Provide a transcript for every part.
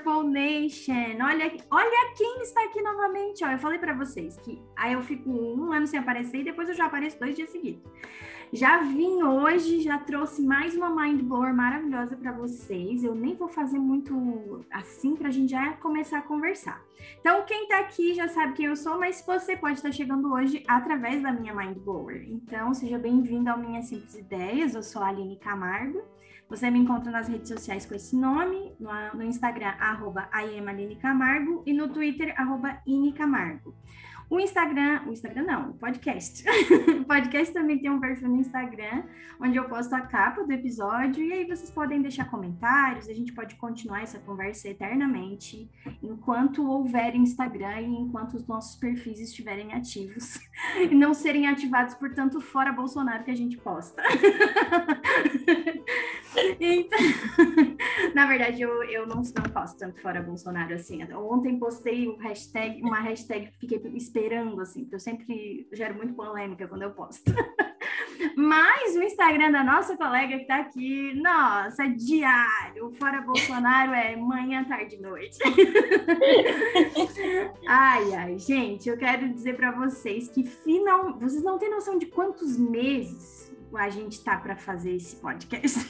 Purple Nation! Olha, olha quem está aqui novamente. Ó, eu falei para vocês que aí eu fico um ano sem aparecer e depois eu já apareço dois dias seguidos. Já vim hoje, já trouxe mais uma mind blower maravilhosa para vocês. Eu nem vou fazer muito assim para a gente já começar a conversar. Então, quem está aqui já sabe quem eu sou, mas você pode estar chegando hoje através da minha mind blower. Então, seja bem-vindo ao Minhas Simples Ideias. Eu sou a Aline Camargo. Você me encontra nas redes sociais com esse nome, no, Instagram, arroba Camargo, e no Twitter, arroba Camargo. O Instagram, o Instagram não, o podcast. o podcast também tem um perfil no Instagram, onde eu posto a capa do episódio, e aí vocês podem deixar comentários, a gente pode continuar essa conversa eternamente, enquanto houver Instagram e enquanto os nossos perfis estiverem ativos e não serem ativados por tanto fora Bolsonaro que a gente posta. então, na verdade, eu, eu não, não posto tanto fora Bolsonaro assim. Ontem postei hashtag, uma hashtag que fiquei esperando esperando, assim, porque eu sempre gero muito polêmica quando eu posto. Mas o Instagram da nossa colega que tá aqui, nossa, diário. Fora Bolsonaro é manhã, tarde e noite. ai, ai, gente, eu quero dizer para vocês que final, vocês não têm noção de quantos meses a gente tá para fazer esse podcast.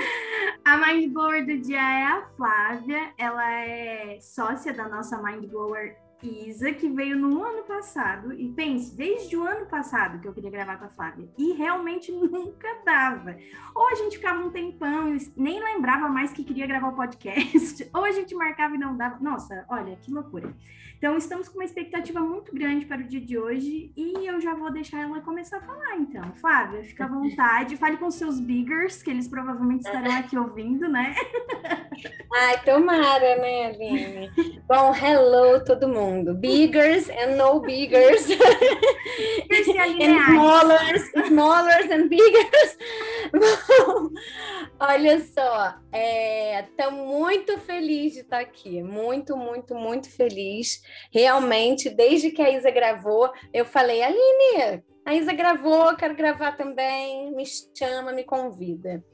a Mind Blower do dia é a Flávia, ela é sócia da nossa Mind Blower Isa, que veio no ano passado, e pense, desde o ano passado que eu queria gravar com a Flávia, e realmente nunca dava. Ou a gente ficava um tempão e nem lembrava mais que queria gravar o podcast, ou a gente marcava e não dava. Nossa, olha, que loucura. Então, estamos com uma expectativa muito grande para o dia de hoje e eu já vou deixar ela começar a falar, então. Flávia, fica à vontade, fale com seus biggers, que eles provavelmente estarão aqui ouvindo, né? Ai, tomara, né, Aline? Bom, hello todo mundo. Biggers and no biggers. and smallers, smallers and biggers. Bom, olha só, estou é, muito feliz de estar aqui. Muito, muito, muito feliz. Realmente, desde que a Isa gravou, eu falei, Aline, a Isa gravou, quero gravar também, me chama, me convida.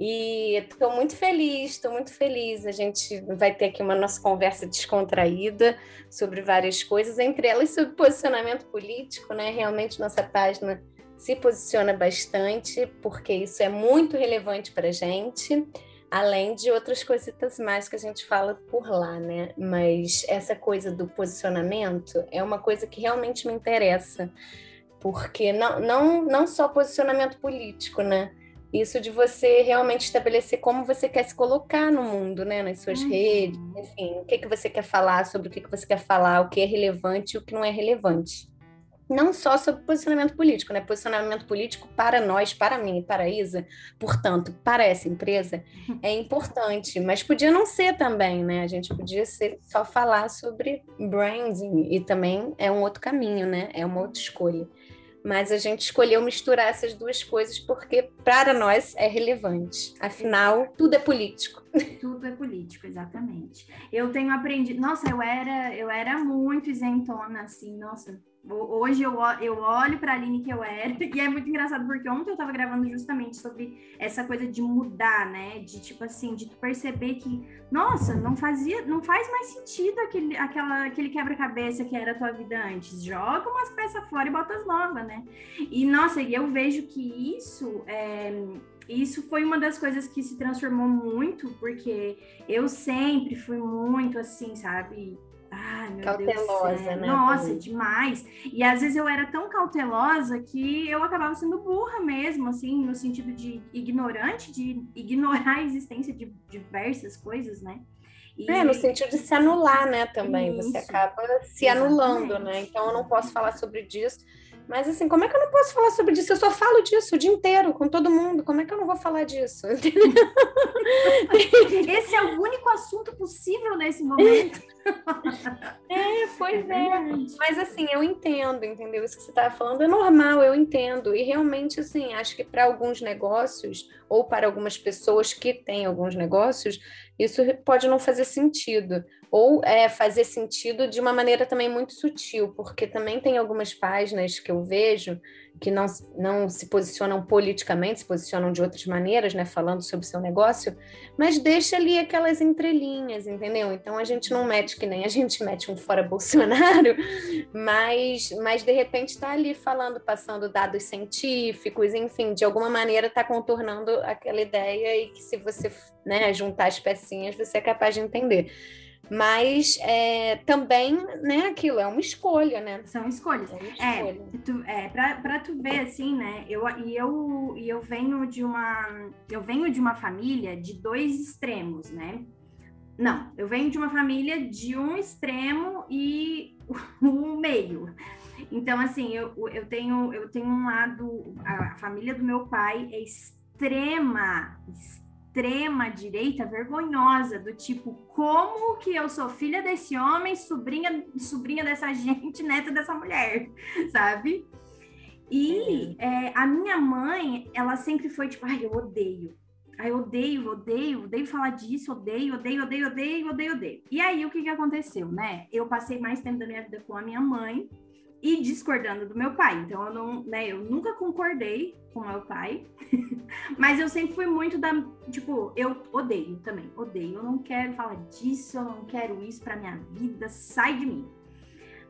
E estou muito feliz, estou muito feliz. A gente vai ter aqui uma nossa conversa descontraída sobre várias coisas, entre elas sobre posicionamento político, né? Realmente nossa página se posiciona bastante, porque isso é muito relevante para a gente, além de outras coisitas mais que a gente fala por lá, né? Mas essa coisa do posicionamento é uma coisa que realmente me interessa, porque não, não, não só posicionamento político, né? Isso de você realmente estabelecer como você quer se colocar no mundo, né? Nas suas uhum. redes, enfim, o que, que você quer falar, sobre o que, que você quer falar, o que é relevante e o que não é relevante. Não só sobre posicionamento político, né? Posicionamento político para nós, para mim e para a Isa, portanto, para essa empresa, é importante, mas podia não ser também, né? A gente podia ser, só falar sobre branding e também é um outro caminho, né? É uma outra escolha mas a gente escolheu misturar essas duas coisas porque para nós é relevante. Afinal, tudo é político. Tudo é político, exatamente. Eu tenho aprendido, nossa, eu era, eu era muito isentona assim, nossa, Hoje eu, eu olho para a Aline que eu era, e é muito engraçado porque ontem eu estava gravando justamente sobre essa coisa de mudar, né? De tipo assim, de perceber que, nossa, não fazia, não faz mais sentido aquele, aquela, aquele quebra-cabeça que era a tua vida antes. Joga umas peças fora e bota as novas, né? E nossa, eu vejo que isso é, isso foi uma das coisas que se transformou muito, porque eu sempre fui muito assim, sabe? Ai, meu cautelosa, Deus né? Nossa, demais. E às vezes eu era tão cautelosa que eu acabava sendo burra mesmo, assim, no sentido de ignorante, de ignorar a existência de diversas coisas, né? E... É, no sentido de se anular, né, também. Isso. Você acaba se Exatamente. anulando, né? Então eu não posso falar sobre disso mas assim, como é que eu não posso falar sobre isso? Eu só falo disso o dia inteiro com todo mundo. Como é que eu não vou falar disso? Esse é o único assunto possível nesse momento. É, pois é. Mas assim, eu entendo, entendeu? Isso que você estava falando é normal, eu entendo. E realmente, assim, acho que para alguns negócios, ou para algumas pessoas que têm alguns negócios, isso pode não fazer sentido. Ou é, fazer sentido de uma maneira também muito sutil, porque também tem algumas páginas que eu vejo que não, não se posicionam politicamente, se posicionam de outras maneiras, né, falando sobre o seu negócio, mas deixa ali aquelas entrelinhas, entendeu? Então a gente não mete que nem a gente mete um fora Bolsonaro, mas, mas de repente está ali falando, passando dados científicos, enfim, de alguma maneira está contornando aquela ideia e que se você né, juntar as pecinhas, você é capaz de entender. Mas é, também, né, aquilo é uma escolha, né? São escolhas. É, uma escolha. é, tu, é pra, pra tu ver, assim, né? Eu, e eu, e eu venho de uma. Eu venho de uma família de dois extremos, né? Não, eu venho de uma família de um extremo e o meio. Então, assim, eu, eu, tenho, eu tenho um lado. A família do meu pai é extrema, extrema extrema direita vergonhosa, do tipo, como que eu sou filha desse homem, sobrinha, sobrinha dessa gente, neta dessa mulher, sabe? E é, a minha mãe, ela sempre foi tipo, ai, eu odeio. Ai, eu odeio, odeio, odeio falar disso, odeio, odeio, odeio, odeio, odeio, odeio. E aí, o que que aconteceu, né? Eu passei mais tempo da minha vida com a minha mãe, e discordando do meu pai. Então eu não, né, eu nunca concordei com meu pai, mas eu sempre fui muito da, tipo, eu odeio também, odeio, eu não quero falar disso, eu não quero isso para minha vida, sai de mim.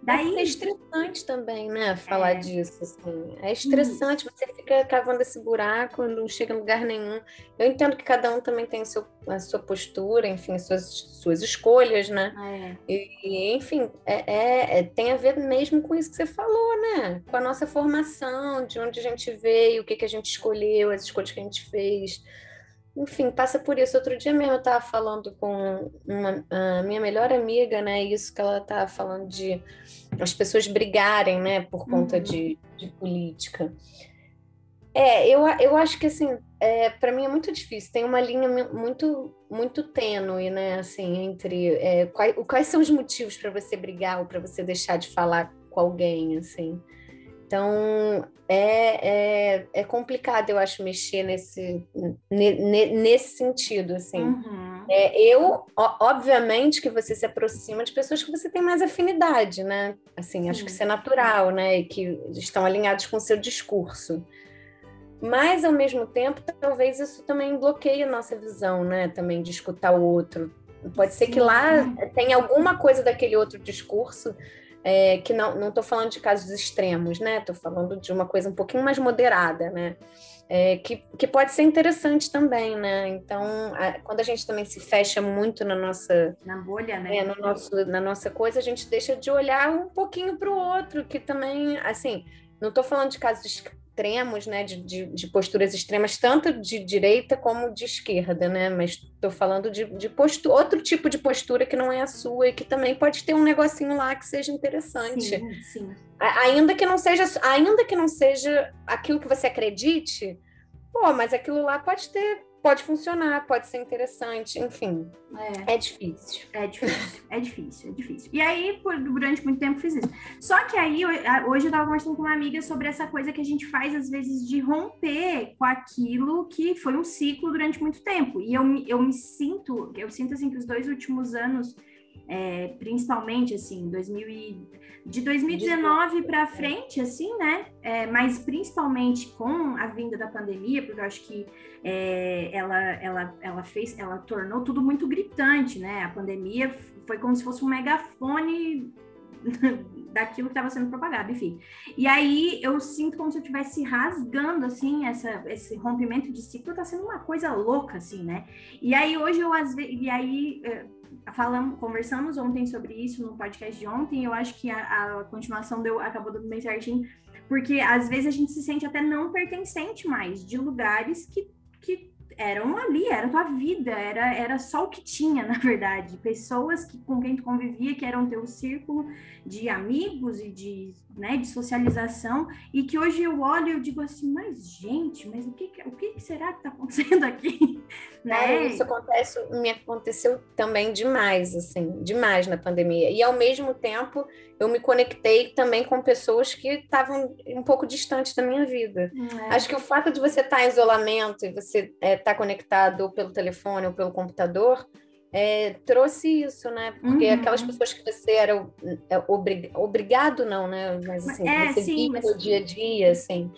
Daí... É estressante também, né? Falar é... disso, assim. É estressante, isso. você fica cavando esse buraco, não chega em lugar nenhum. Eu entendo que cada um também tem seu, a sua postura, enfim, suas, suas escolhas, né? É. E, enfim, é, é, é, tem a ver mesmo com isso que você falou, né? Com a nossa formação, de onde a gente veio, o que, que a gente escolheu, as escolhas que a gente fez enfim, passa por isso. Outro dia mesmo eu estava falando com uma, a minha melhor amiga, né? Isso que ela estava falando de as pessoas brigarem, né? Por conta uhum. de, de política. É, eu, eu acho que assim, é, para mim é muito difícil. Tem uma linha muito muito tênue, né? Assim, entre é, quais, quais são os motivos para você brigar ou para você deixar de falar com alguém, assim. Então, é, é, é, complicado, eu acho, mexer nesse, nesse sentido, assim. Uhum. É, eu, obviamente, que você se aproxima de pessoas que você tem mais afinidade, né? Assim, Sim. acho que isso é natural, né? E que estão alinhados com o seu discurso. Mas, ao mesmo tempo, talvez isso também bloqueie a nossa visão, né? Também de escutar o outro. Pode Sim. ser que lá tenha alguma coisa daquele outro discurso é, que não estou falando de casos extremos, né? Estou falando de uma coisa um pouquinho mais moderada, né? É, que, que pode ser interessante também, né? Então, a, quando a gente também se fecha muito na nossa na bolha, né? É, no nosso, na nossa coisa, a gente deixa de olhar um pouquinho para o outro, que também, assim, não estou falando de casos extremos, né, de, de, de, posturas extremas, tanto de direita como de esquerda, né, mas estou falando de, de postura, outro tipo de postura que não é a sua e que também pode ter um negocinho lá que seja interessante. Sim, sim. Ainda que não seja, ainda que não seja aquilo que você acredite, pô, mas aquilo lá pode ter pode funcionar, pode ser interessante, enfim. É, é difícil. É difícil, é difícil, é difícil. E aí, por, durante muito tempo, fiz isso. Só que aí, hoje eu tava conversando com uma amiga sobre essa coisa que a gente faz, às vezes, de romper com aquilo que foi um ciclo durante muito tempo. E eu, eu me sinto, eu sinto assim que os dois últimos anos é, principalmente assim, 2000 e, de 2019 para frente, assim, né? É, mas principalmente com a vinda da pandemia, porque eu acho que é, ela, ela, ela fez, ela tornou tudo muito gritante, né? A pandemia foi como se fosse um megafone daquilo que estava sendo propagado, enfim. E aí eu sinto como se eu estivesse rasgando, assim, essa, esse rompimento de ciclo está sendo uma coisa louca, assim, né? E aí hoje eu, às vezes, e aí eh, falamos, conversamos ontem sobre isso no podcast de ontem, eu acho que a, a continuação deu, acabou dando bem certinho, porque às vezes a gente se sente até não pertencente mais de lugares que, que eram ali, era tua vida, era, era só o que tinha, na verdade. Pessoas que, com quem tu convivia, que eram teu círculo de amigos e de, né, de socialização, e que hoje eu olho e eu digo assim, mas gente, mas o que, o que será que está acontecendo aqui? né? É, isso acontece, me aconteceu também demais, assim, demais na pandemia. E ao mesmo tempo eu me conectei também com pessoas que estavam um pouco distantes da minha vida. É. Acho que o fato de você estar tá em isolamento e você estar é, tá conectado ou pelo telefone ou pelo computador é, trouxe isso, né? Porque uhum. aquelas pessoas que você era é, obrig, obrigado, não, né? Mas assim, é, você sim, via mas... no dia a dia, assim.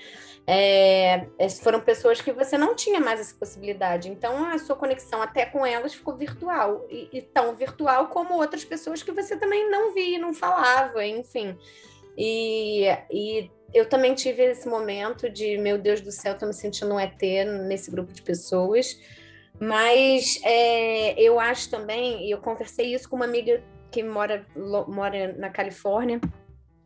É, foram pessoas que você não tinha mais essa possibilidade. Então, a sua conexão até com elas ficou virtual. E, e tão virtual como outras pessoas que você também não via, não falava, enfim. E, e eu também tive esse momento de, meu Deus do céu, tô me sentindo um ET nesse grupo de pessoas. Mas é, eu acho também, e eu conversei isso com uma amiga que mora, mora na Califórnia,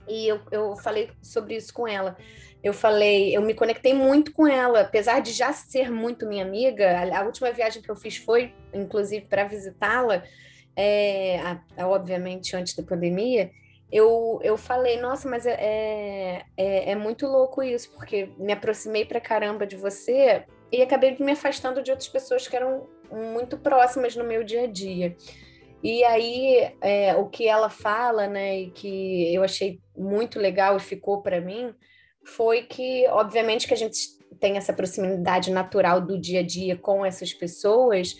e eu, eu falei sobre isso com ela. Eu falei, eu me conectei muito com ela, apesar de já ser muito minha amiga. A, a última viagem que eu fiz foi, inclusive, para visitá-la, é, obviamente antes da pandemia eu, eu falei, nossa, mas é, é, é muito louco isso, porque me aproximei pra caramba de você e acabei me afastando de outras pessoas que eram muito próximas no meu dia a dia. E aí, é, o que ela fala, né, e que eu achei muito legal e ficou para mim, foi que, obviamente, que a gente tem essa proximidade natural do dia a dia com essas pessoas,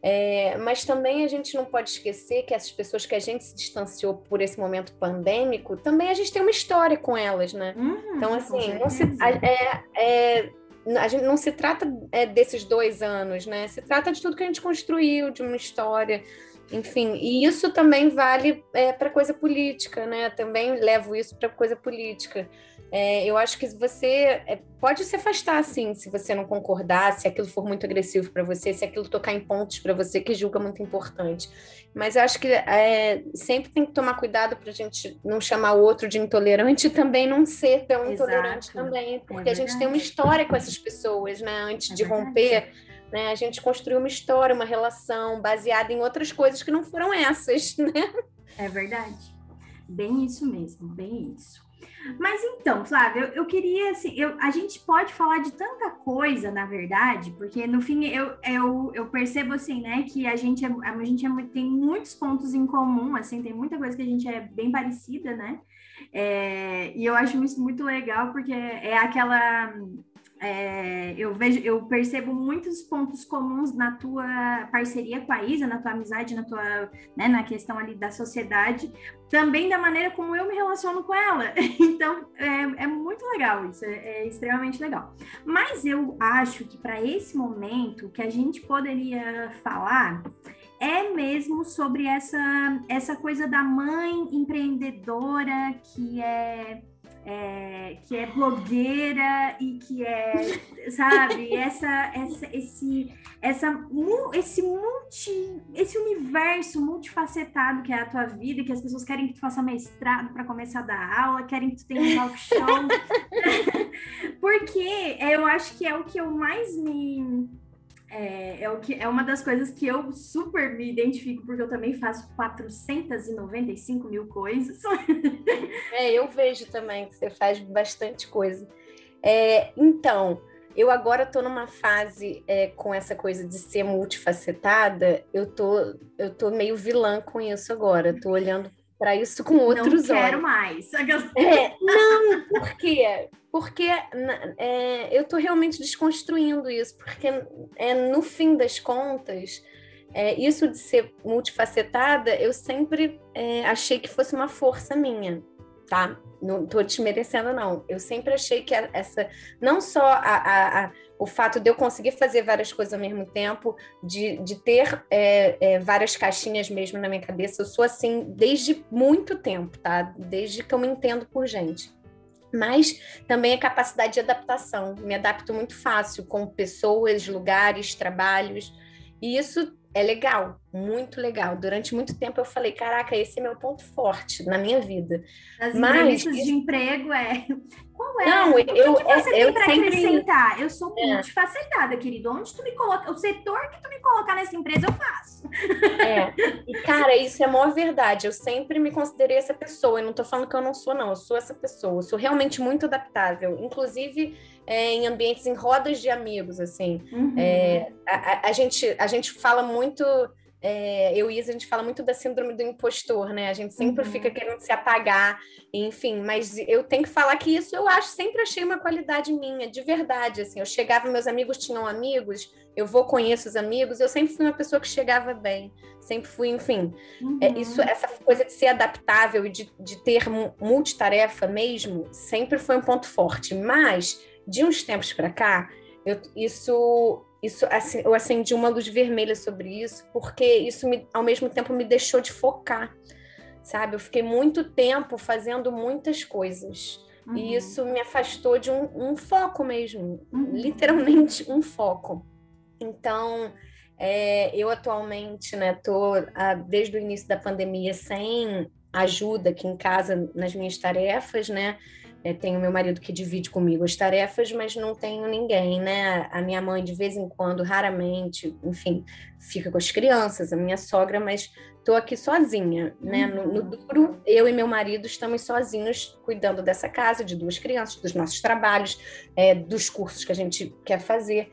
é, mas também a gente não pode esquecer que essas pessoas que a gente se distanciou por esse momento pandêmico, também a gente tem uma história com elas, né? Uhum, então, assim, se, é, é, a gente não se trata é, desses dois anos, né? Se trata de tudo que a gente construiu, de uma história, enfim. E isso também vale é, para coisa política, né? Também levo isso para coisa política. É, eu acho que você é, pode se afastar, sim, se você não concordar, se aquilo for muito agressivo para você, se aquilo tocar em pontos para você que julga muito importante. Mas eu acho que é, sempre tem que tomar cuidado para a gente não chamar o outro de intolerante e também não ser tão Exato. intolerante também, é porque a gente tem uma história com essas pessoas, né? Antes é de romper, né? A gente construiu uma história, uma relação baseada em outras coisas que não foram essas, né? É verdade. Bem isso mesmo, bem isso. Mas então, Flávia, eu, eu, queria, assim, eu, a gente pode falar de tanta coisa, na verdade, porque no fim eu, eu, eu percebo, assim, né, que a gente, é, a gente é, tem muitos pontos em comum, assim, tem muita coisa que a gente é bem parecida, né? É, e eu acho isso muito legal, porque é aquela é, eu vejo, eu percebo muitos pontos comuns na tua parceria com a Isa, na tua amizade, na tua, né, na questão ali da sociedade, também da maneira como eu me relaciono com ela. Então, é, é muito legal isso, é, é, extremamente legal. Mas eu acho que para esse momento, que a gente poderia falar é mesmo sobre essa, essa coisa da mãe empreendedora que é é, que é blogueira e que é, sabe, essa, essa, esse, essa, esse multi, esse universo multifacetado que é a tua vida, que as pessoas querem que tu faça mestrado para começar a dar aula, querem que tu tenha um talk show, porque eu acho que é o que eu mais me é, é, o que, é uma das coisas que eu super me identifico, porque eu também faço 495 mil coisas. É, eu vejo também que você faz bastante coisa. É, então, eu agora estou numa fase é, com essa coisa de ser multifacetada, eu tô, eu tô meio vilã com isso agora. Estou olhando para isso com outros olhos. Não quero mais. É, não, por quê? Porque é, eu estou realmente desconstruindo isso, porque é, no fim das contas, é, isso de ser multifacetada, eu sempre é, achei que fosse uma força minha, tá? Não estou desmerecendo, não. Eu sempre achei que essa, não só a, a o fato de eu conseguir fazer várias coisas ao mesmo tempo, de, de ter é, é, várias caixinhas mesmo na minha cabeça. Eu sou assim desde muito tempo, tá? Desde que eu me entendo por gente. Mas também a capacidade de adaptação. Me adapto muito fácil com pessoas, lugares, trabalhos. E isso é legal, muito legal. Durante muito tempo eu falei, caraca, esse é meu ponto forte na minha vida. As Mas de emprego é é? Não, o que, eu, que você eu, tem para sempre... acrescentar? Eu sou é. multifacetada, querido. Onde tu me coloca, o setor que tu me colocar nessa empresa, eu faço. É. E, cara, isso é a maior verdade. Eu sempre me considerei essa pessoa. E não tô falando que eu não sou, não. Eu sou essa pessoa. Eu sou realmente muito adaptável. Inclusive, é, em ambientes, em rodas de amigos, assim. Uhum. É, a, a, gente, a gente fala muito é, eu e Isa, a gente fala muito da síndrome do impostor, né? A gente sempre uhum. fica querendo se apagar, enfim, mas eu tenho que falar que isso eu acho, sempre achei uma qualidade minha, de verdade, assim, eu chegava, meus amigos tinham amigos, eu vou, conheço os amigos, eu sempre fui uma pessoa que chegava bem, sempre fui, enfim, é, uhum. é, isso, essa coisa de ser adaptável e de, de ter multitarefa mesmo, sempre foi um ponto forte, mas de uns tempos para cá, eu, isso isso assim, eu acendi uma luz vermelha sobre isso, porque isso me, ao mesmo tempo me deixou de focar, sabe? Eu fiquei muito tempo fazendo muitas coisas. Uhum. E isso me afastou de um, um foco mesmo, uhum. literalmente um foco. Então, é, eu atualmente, né, tô a, desde o início da pandemia sem ajuda aqui em casa nas minhas tarefas, né? É, tenho meu marido que divide comigo as tarefas, mas não tenho ninguém, né? A minha mãe, de vez em quando, raramente, enfim, fica com as crianças, a minha sogra, mas estou aqui sozinha, né? No, no, uhum. duro, eu e meu marido estamos sozinhos cuidando dessa casa, de duas crianças, dos nossos trabalhos, é, dos cursos que a gente quer fazer.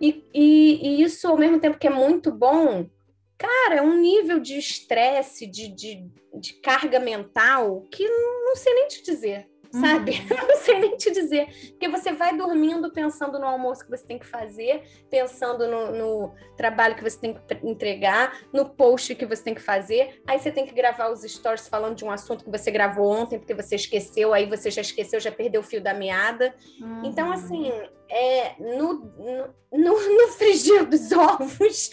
E, e, e, isso, ao mesmo tempo que é muito bom, cara, é um nível de estresse, de, de, de carga mental que não sei nem te dizer sabe? Uhum. Não sei nem te dizer. Porque você vai dormindo pensando no almoço que você tem que fazer, pensando no, no, trabalho que você tem que entregar, no post que você tem que fazer. Aí você tem que gravar os stories falando de um assunto que você gravou ontem, porque você esqueceu, aí você já esqueceu, já perdeu o fio da meada. Uhum. Então, assim, é, no, no, no, no frigir dos ovos,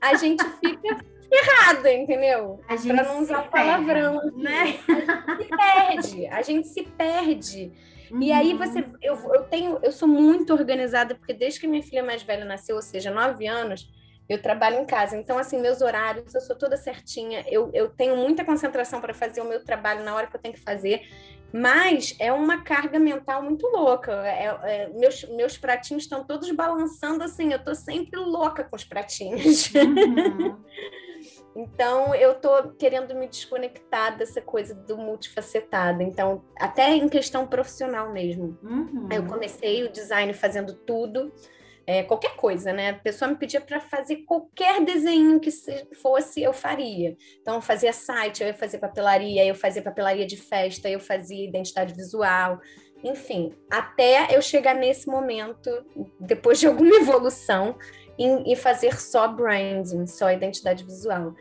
a gente fica errada, entendeu? Para não usar palavrão, né? A gente se perde, a gente se perde. Uhum. E aí uhum. você, eu, eu tenho, eu sou muito organizada porque desde que minha filha mais velha nasceu, ou seja, nove anos, eu trabalho em casa. Então, assim, meus horários, eu sou toda certinha. Eu, eu tenho muita concentração para fazer o meu trabalho na hora que eu tenho que fazer. Mas é uma carga mental muito louca. É, é, meus, meus pratinhos estão todos balançando assim. Eu estou sempre louca com os pratinhos. Uhum. Então, eu tô querendo me desconectar dessa coisa do multifacetado. Então, até em questão profissional mesmo. Uhum. Eu comecei o design fazendo tudo, é, qualquer coisa, né? A pessoa me pedia para fazer qualquer desenho que fosse, eu faria. Então, eu fazia site, eu ia fazer papelaria, eu fazia papelaria de festa, eu fazia identidade visual. Enfim, até eu chegar nesse momento, depois de alguma evolução, em, fazer só branding, só identidade visual.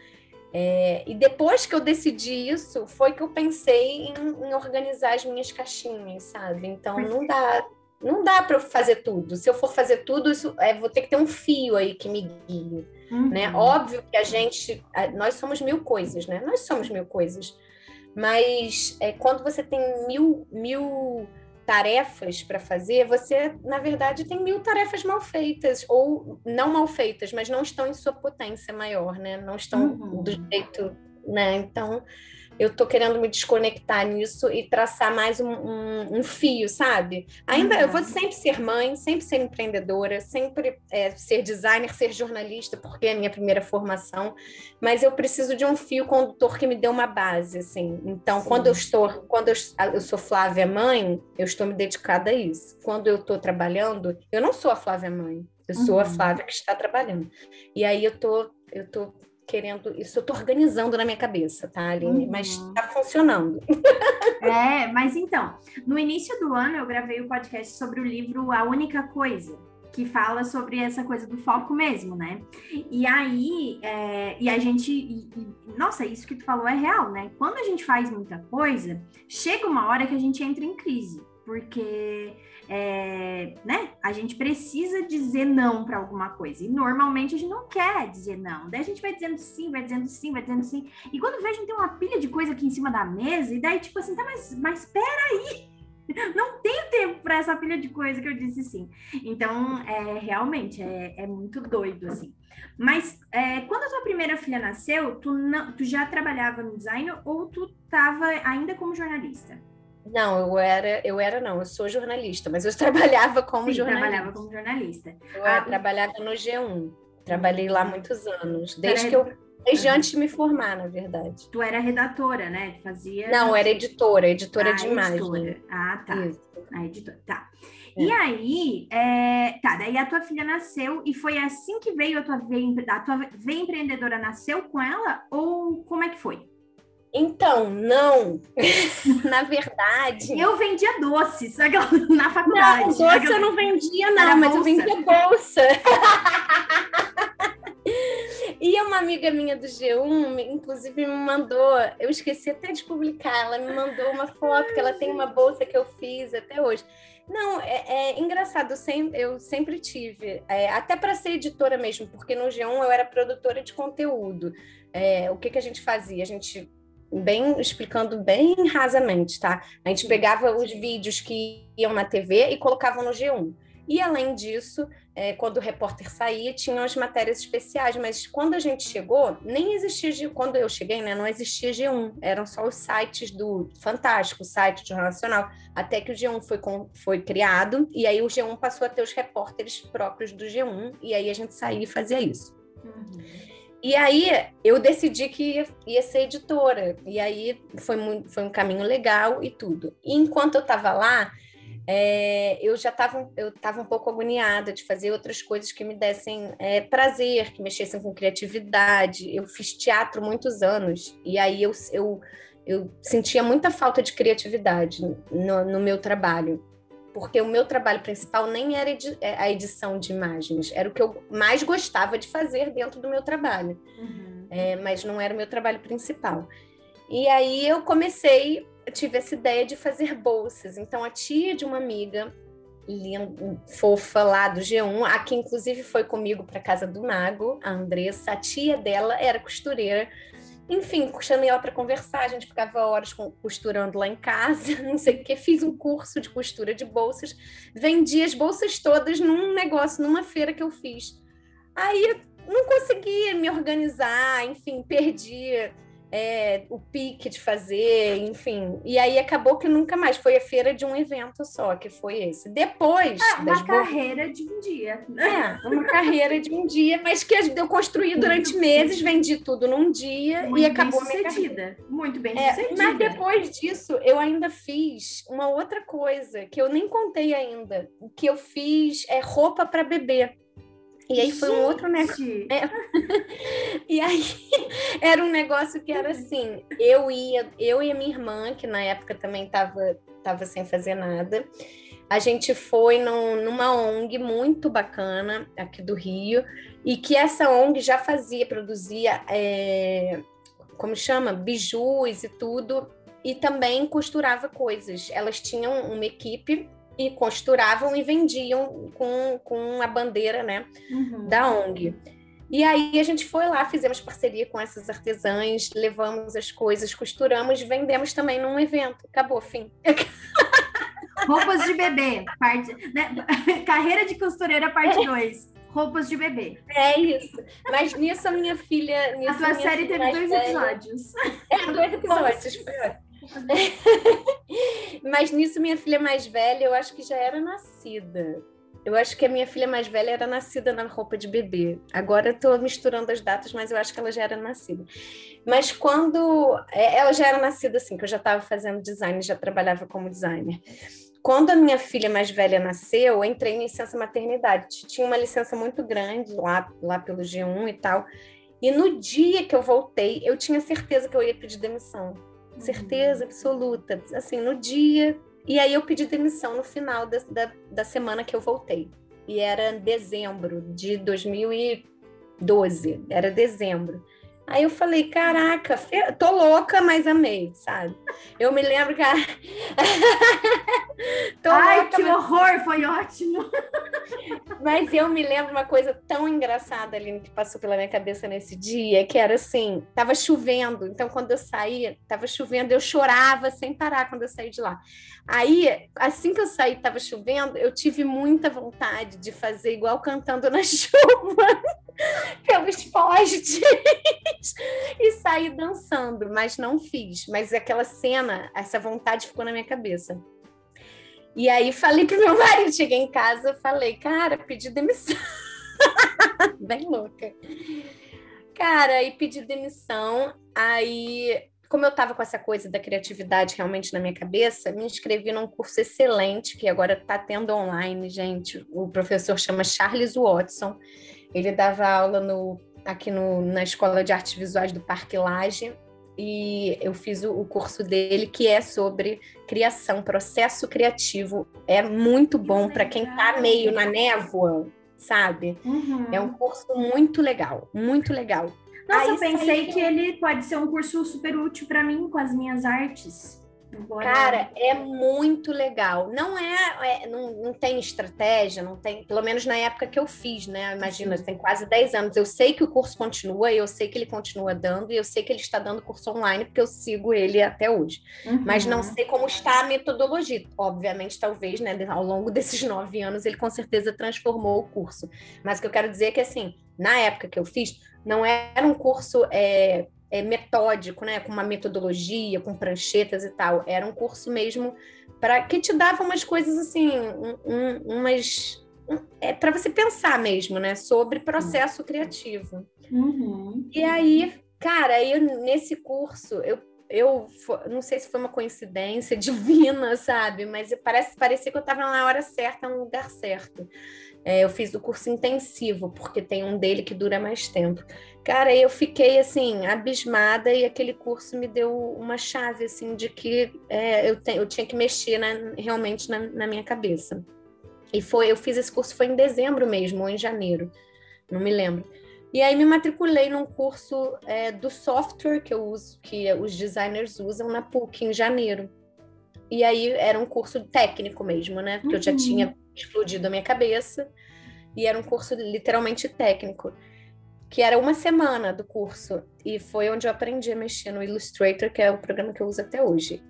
É, e depois que eu decidi isso, foi que eu pensei em, em organizar as minhas caixinhas, sabe? Então não dá, não dá para eu fazer tudo. Se eu for fazer tudo, isso é, vou ter que ter um fio aí que me guie, uhum. né? Óbvio que a gente, nós somos mil coisas, né? Nós somos mil coisas, mas é, quando você tem mil, mil tarefas para fazer, você, na verdade, tem mil tarefas mal feitas, ou não mal feitas, mas não estão em sua potência maior, né? Não estão uhum. do jeito, né? Então, eu tô querendo me desconectar nisso e traçar mais um, um, um fio, sabe? Ainda uhum. eu vou sempre ser mãe, sempre ser empreendedora, sempre é, ser designer, ser jornalista, porque é a minha primeira formação, mas eu preciso de um fio condutor que me dê uma base, assim. Então, Sim. quando eu estou, quando eu, eu sou Flávia mãe, eu estou me dedicada a isso. Quando eu estou trabalhando, eu não sou a Flávia mãe, eu sou uhum. a Flávia que está trabalhando. E aí eu tô, eu tô querendo. Isso eu tô organizando na minha cabeça, tá, Aline? Uhum. Mas tá funcionando. É, mas então, no início do ano eu gravei o um podcast sobre o livro A Única Coisa, que fala sobre essa coisa do foco mesmo, né? E aí, é, e a gente, e, e, nossa, isso que tu falou é real, né? Quando a gente faz muita coisa, chega uma hora que a gente entra em crise, porque é, né? A gente precisa dizer não para alguma coisa. E normalmente a gente não quer dizer não. Daí a gente vai dizendo sim, vai dizendo sim, vai dizendo sim. E quando gente tem uma pilha de coisa aqui em cima da mesa, e daí, tipo assim, tá, mas, mas peraí! Não tenho tempo para essa pilha de coisa que eu disse sim. Então, é, realmente, é, é muito doido, assim. Mas é, quando a tua primeira filha nasceu, tu, não, tu já trabalhava no design ou tu estava ainda como jornalista? Não, eu era, eu era não, eu sou jornalista, mas eu trabalhava como Sim, jornalista. trabalhava como jornalista. Eu ah, trabalhava no G1. Trabalhei lá muitos anos, desde que eu desde antes de me formar, na verdade. Tu era redatora, né? Fazia Não, era editora, editora ah, de imagem. Editora. Ah, tá. Isso. A editora, tá. É. E aí, é, tá, daí a tua filha nasceu e foi assim que veio a tua veia, a tua veia empreendedora nasceu com ela ou como é que foi? Então, não. na verdade. Eu vendia doces na faculdade. Não, doce eu não vendia, não, mas eu vendia bolsa. E uma amiga minha do G1, inclusive, me mandou, eu esqueci até de publicar, ela me mandou uma foto que ela tem uma bolsa que eu fiz até hoje. Não, é, é engraçado, eu sempre, eu sempre tive, é, até para ser editora mesmo, porque no G1 eu era produtora de conteúdo. É, o que, que a gente fazia? A gente bem explicando bem rasamente, tá? A gente pegava os vídeos que iam na TV e colocava no G1. E além disso, é, quando o repórter saía, tinham as matérias especiais, mas quando a gente chegou, nem existia, quando eu cheguei, né, não existia G1, eram só os sites do Fantástico, o site do Jornal Nacional, até que o G1 foi, com, foi criado, e aí o G1 passou a ter os repórteres próprios do G1, e aí a gente saía e fazia isso. Uhum. E aí eu decidi que ia, ia, ser editora, e aí foi, muito, foi um caminho legal e tudo. E enquanto eu estava lá, é, eu já estava tava um pouco agoniada de fazer outras coisas que me dessem é, prazer, que mexessem com criatividade. Eu fiz teatro muitos anos e aí eu, eu, eu sentia muita falta de criatividade no, no meu trabalho. Porque o meu trabalho principal nem era é, a edição de imagens, era o que eu mais gostava de fazer dentro do meu trabalho, uhum. é, mas não era o meu trabalho principal. E aí eu comecei tive essa ideia de fazer bolsas. Então, a tia de uma amiga, linda, fofa lá do G1, a que inclusive foi comigo para casa do Mago, a Andressa, a tia dela era costureira. Enfim, chamei ela para conversar, a gente ficava horas costurando lá em casa, não sei o que, fiz um curso de costura de bolsas, vendi as bolsas todas num negócio, numa feira que eu fiz. Aí não conseguia me organizar, enfim, perdi é, o pique de fazer, enfim. E aí acabou que nunca mais. Foi a feira de um evento só, que foi esse. Depois. Ah, uma carreira de um dia. É, uma carreira de um dia, mas que eu construí durante meses, vendi tudo num dia Muito e acabou bem sucedida. Muito bem é, sucedida. Mas depois disso, eu ainda fiz uma outra coisa que eu nem contei ainda. Que eu fiz é roupa para bebê. E aí foi um outro negócio. É. e aí era um negócio que era assim: eu ia, eu e a minha irmã, que na época também estava tava sem fazer nada, a gente foi num, numa ONG muito bacana aqui do Rio, e que essa ONG já fazia, produzia, é, como chama? Bijus e tudo, e também costurava coisas. Elas tinham uma equipe e costuravam e vendiam com, com a bandeira né, uhum. da ONG. E aí a gente foi lá, fizemos parceria com essas artesãs, levamos as coisas, costuramos, vendemos também num evento. Acabou, fim. Roupas de bebê, parte, né? carreira de costureira, parte 2. É. Roupas de bebê. É isso. Mas nisso a minha filha. a tua série teve dois velha... episódios. É, dois episódios. Mas nisso, minha filha mais velha, eu acho que já era nascida. Eu acho que a minha filha mais velha era nascida na roupa de bebê. Agora eu misturando as datas, mas eu acho que ela já era nascida. Mas quando. É, ela já era nascida assim, que eu já estava fazendo design, já trabalhava como designer. Quando a minha filha mais velha nasceu, eu entrei em licença maternidade. Tinha uma licença muito grande lá, lá pelo G1 e tal. E no dia que eu voltei, eu tinha certeza que eu ia pedir demissão certeza absoluta, assim, no dia. E aí eu pedi demissão no final da, da, da semana que eu voltei. E era dezembro de 2012, era dezembro. Aí eu falei, caraca, tô louca, mas amei, sabe? Eu me lembro que. A... Ai, louca, que mas... horror, foi ótimo! mas eu me lembro uma coisa tão engraçada, ali que passou pela minha cabeça nesse dia, que era assim: tava chovendo, então quando eu saí, tava chovendo, eu chorava sem parar quando eu saí de lá. Aí, assim que eu saí, tava chovendo, eu tive muita vontade de fazer igual cantando na chuva pelos postes e sair dançando, mas não fiz. Mas aquela cena, essa vontade ficou na minha cabeça. E aí falei pro meu marido, cheguei em casa, falei, cara, pedi demissão. Bem louca. Cara, aí pedi demissão, aí como eu estava com essa coisa da criatividade realmente na minha cabeça, me inscrevi num curso excelente que agora está tendo online, gente. O professor chama Charles Watson. Ele dava aula no, aqui no, na Escola de Artes Visuais do Parque Lage e eu fiz o, o curso dele que é sobre criação, processo criativo. É muito bom para quem está meio na névoa, sabe? Uhum. É um curso muito legal, muito legal. Nossa, Aí eu pensei que ele pode ser um curso super útil para mim com as minhas artes. Cara, é muito legal. Não é, é, não, não tem estratégia, não tem, pelo menos na época que eu fiz, né? Imagina, Sim. tem quase 10 anos. Eu sei que o curso continua, eu sei que ele continua dando, e eu sei que ele está dando curso online, porque eu sigo ele até hoje. Uhum. Mas não sei como está a metodologia. Obviamente, talvez, né, ao longo desses nove anos, ele com certeza transformou o curso. Mas o que eu quero dizer é que, assim, na época que eu fiz, não era um curso. É, é, metódico, né? Com uma metodologia, com pranchetas e tal. Era um curso mesmo para que te dava umas coisas assim, um, um, umas um, é para você pensar mesmo, né? Sobre processo criativo. Uhum. E aí, cara, eu, nesse curso eu eu não sei se foi uma coincidência divina, sabe? Mas parece parecia que eu estava na hora certa, no lugar certo. É, eu fiz o curso intensivo, porque tem um dele que dura mais tempo. Cara, eu fiquei assim, abismada, e aquele curso me deu uma chave assim de que é, eu, te, eu tinha que mexer na, realmente na, na, minha cabeça. E foi, eu fiz esse curso foi em dezembro mesmo, ou em janeiro, não me lembro. E aí me matriculei num curso é, do software que eu uso, que os designers usam na PUC em janeiro. E aí era um curso técnico mesmo, né? Porque uhum. eu já tinha uhum. Explodido a minha cabeça. E era um curso literalmente técnico que era uma semana do curso, e foi onde eu aprendi a mexer no Illustrator, que é o programa que eu uso até hoje.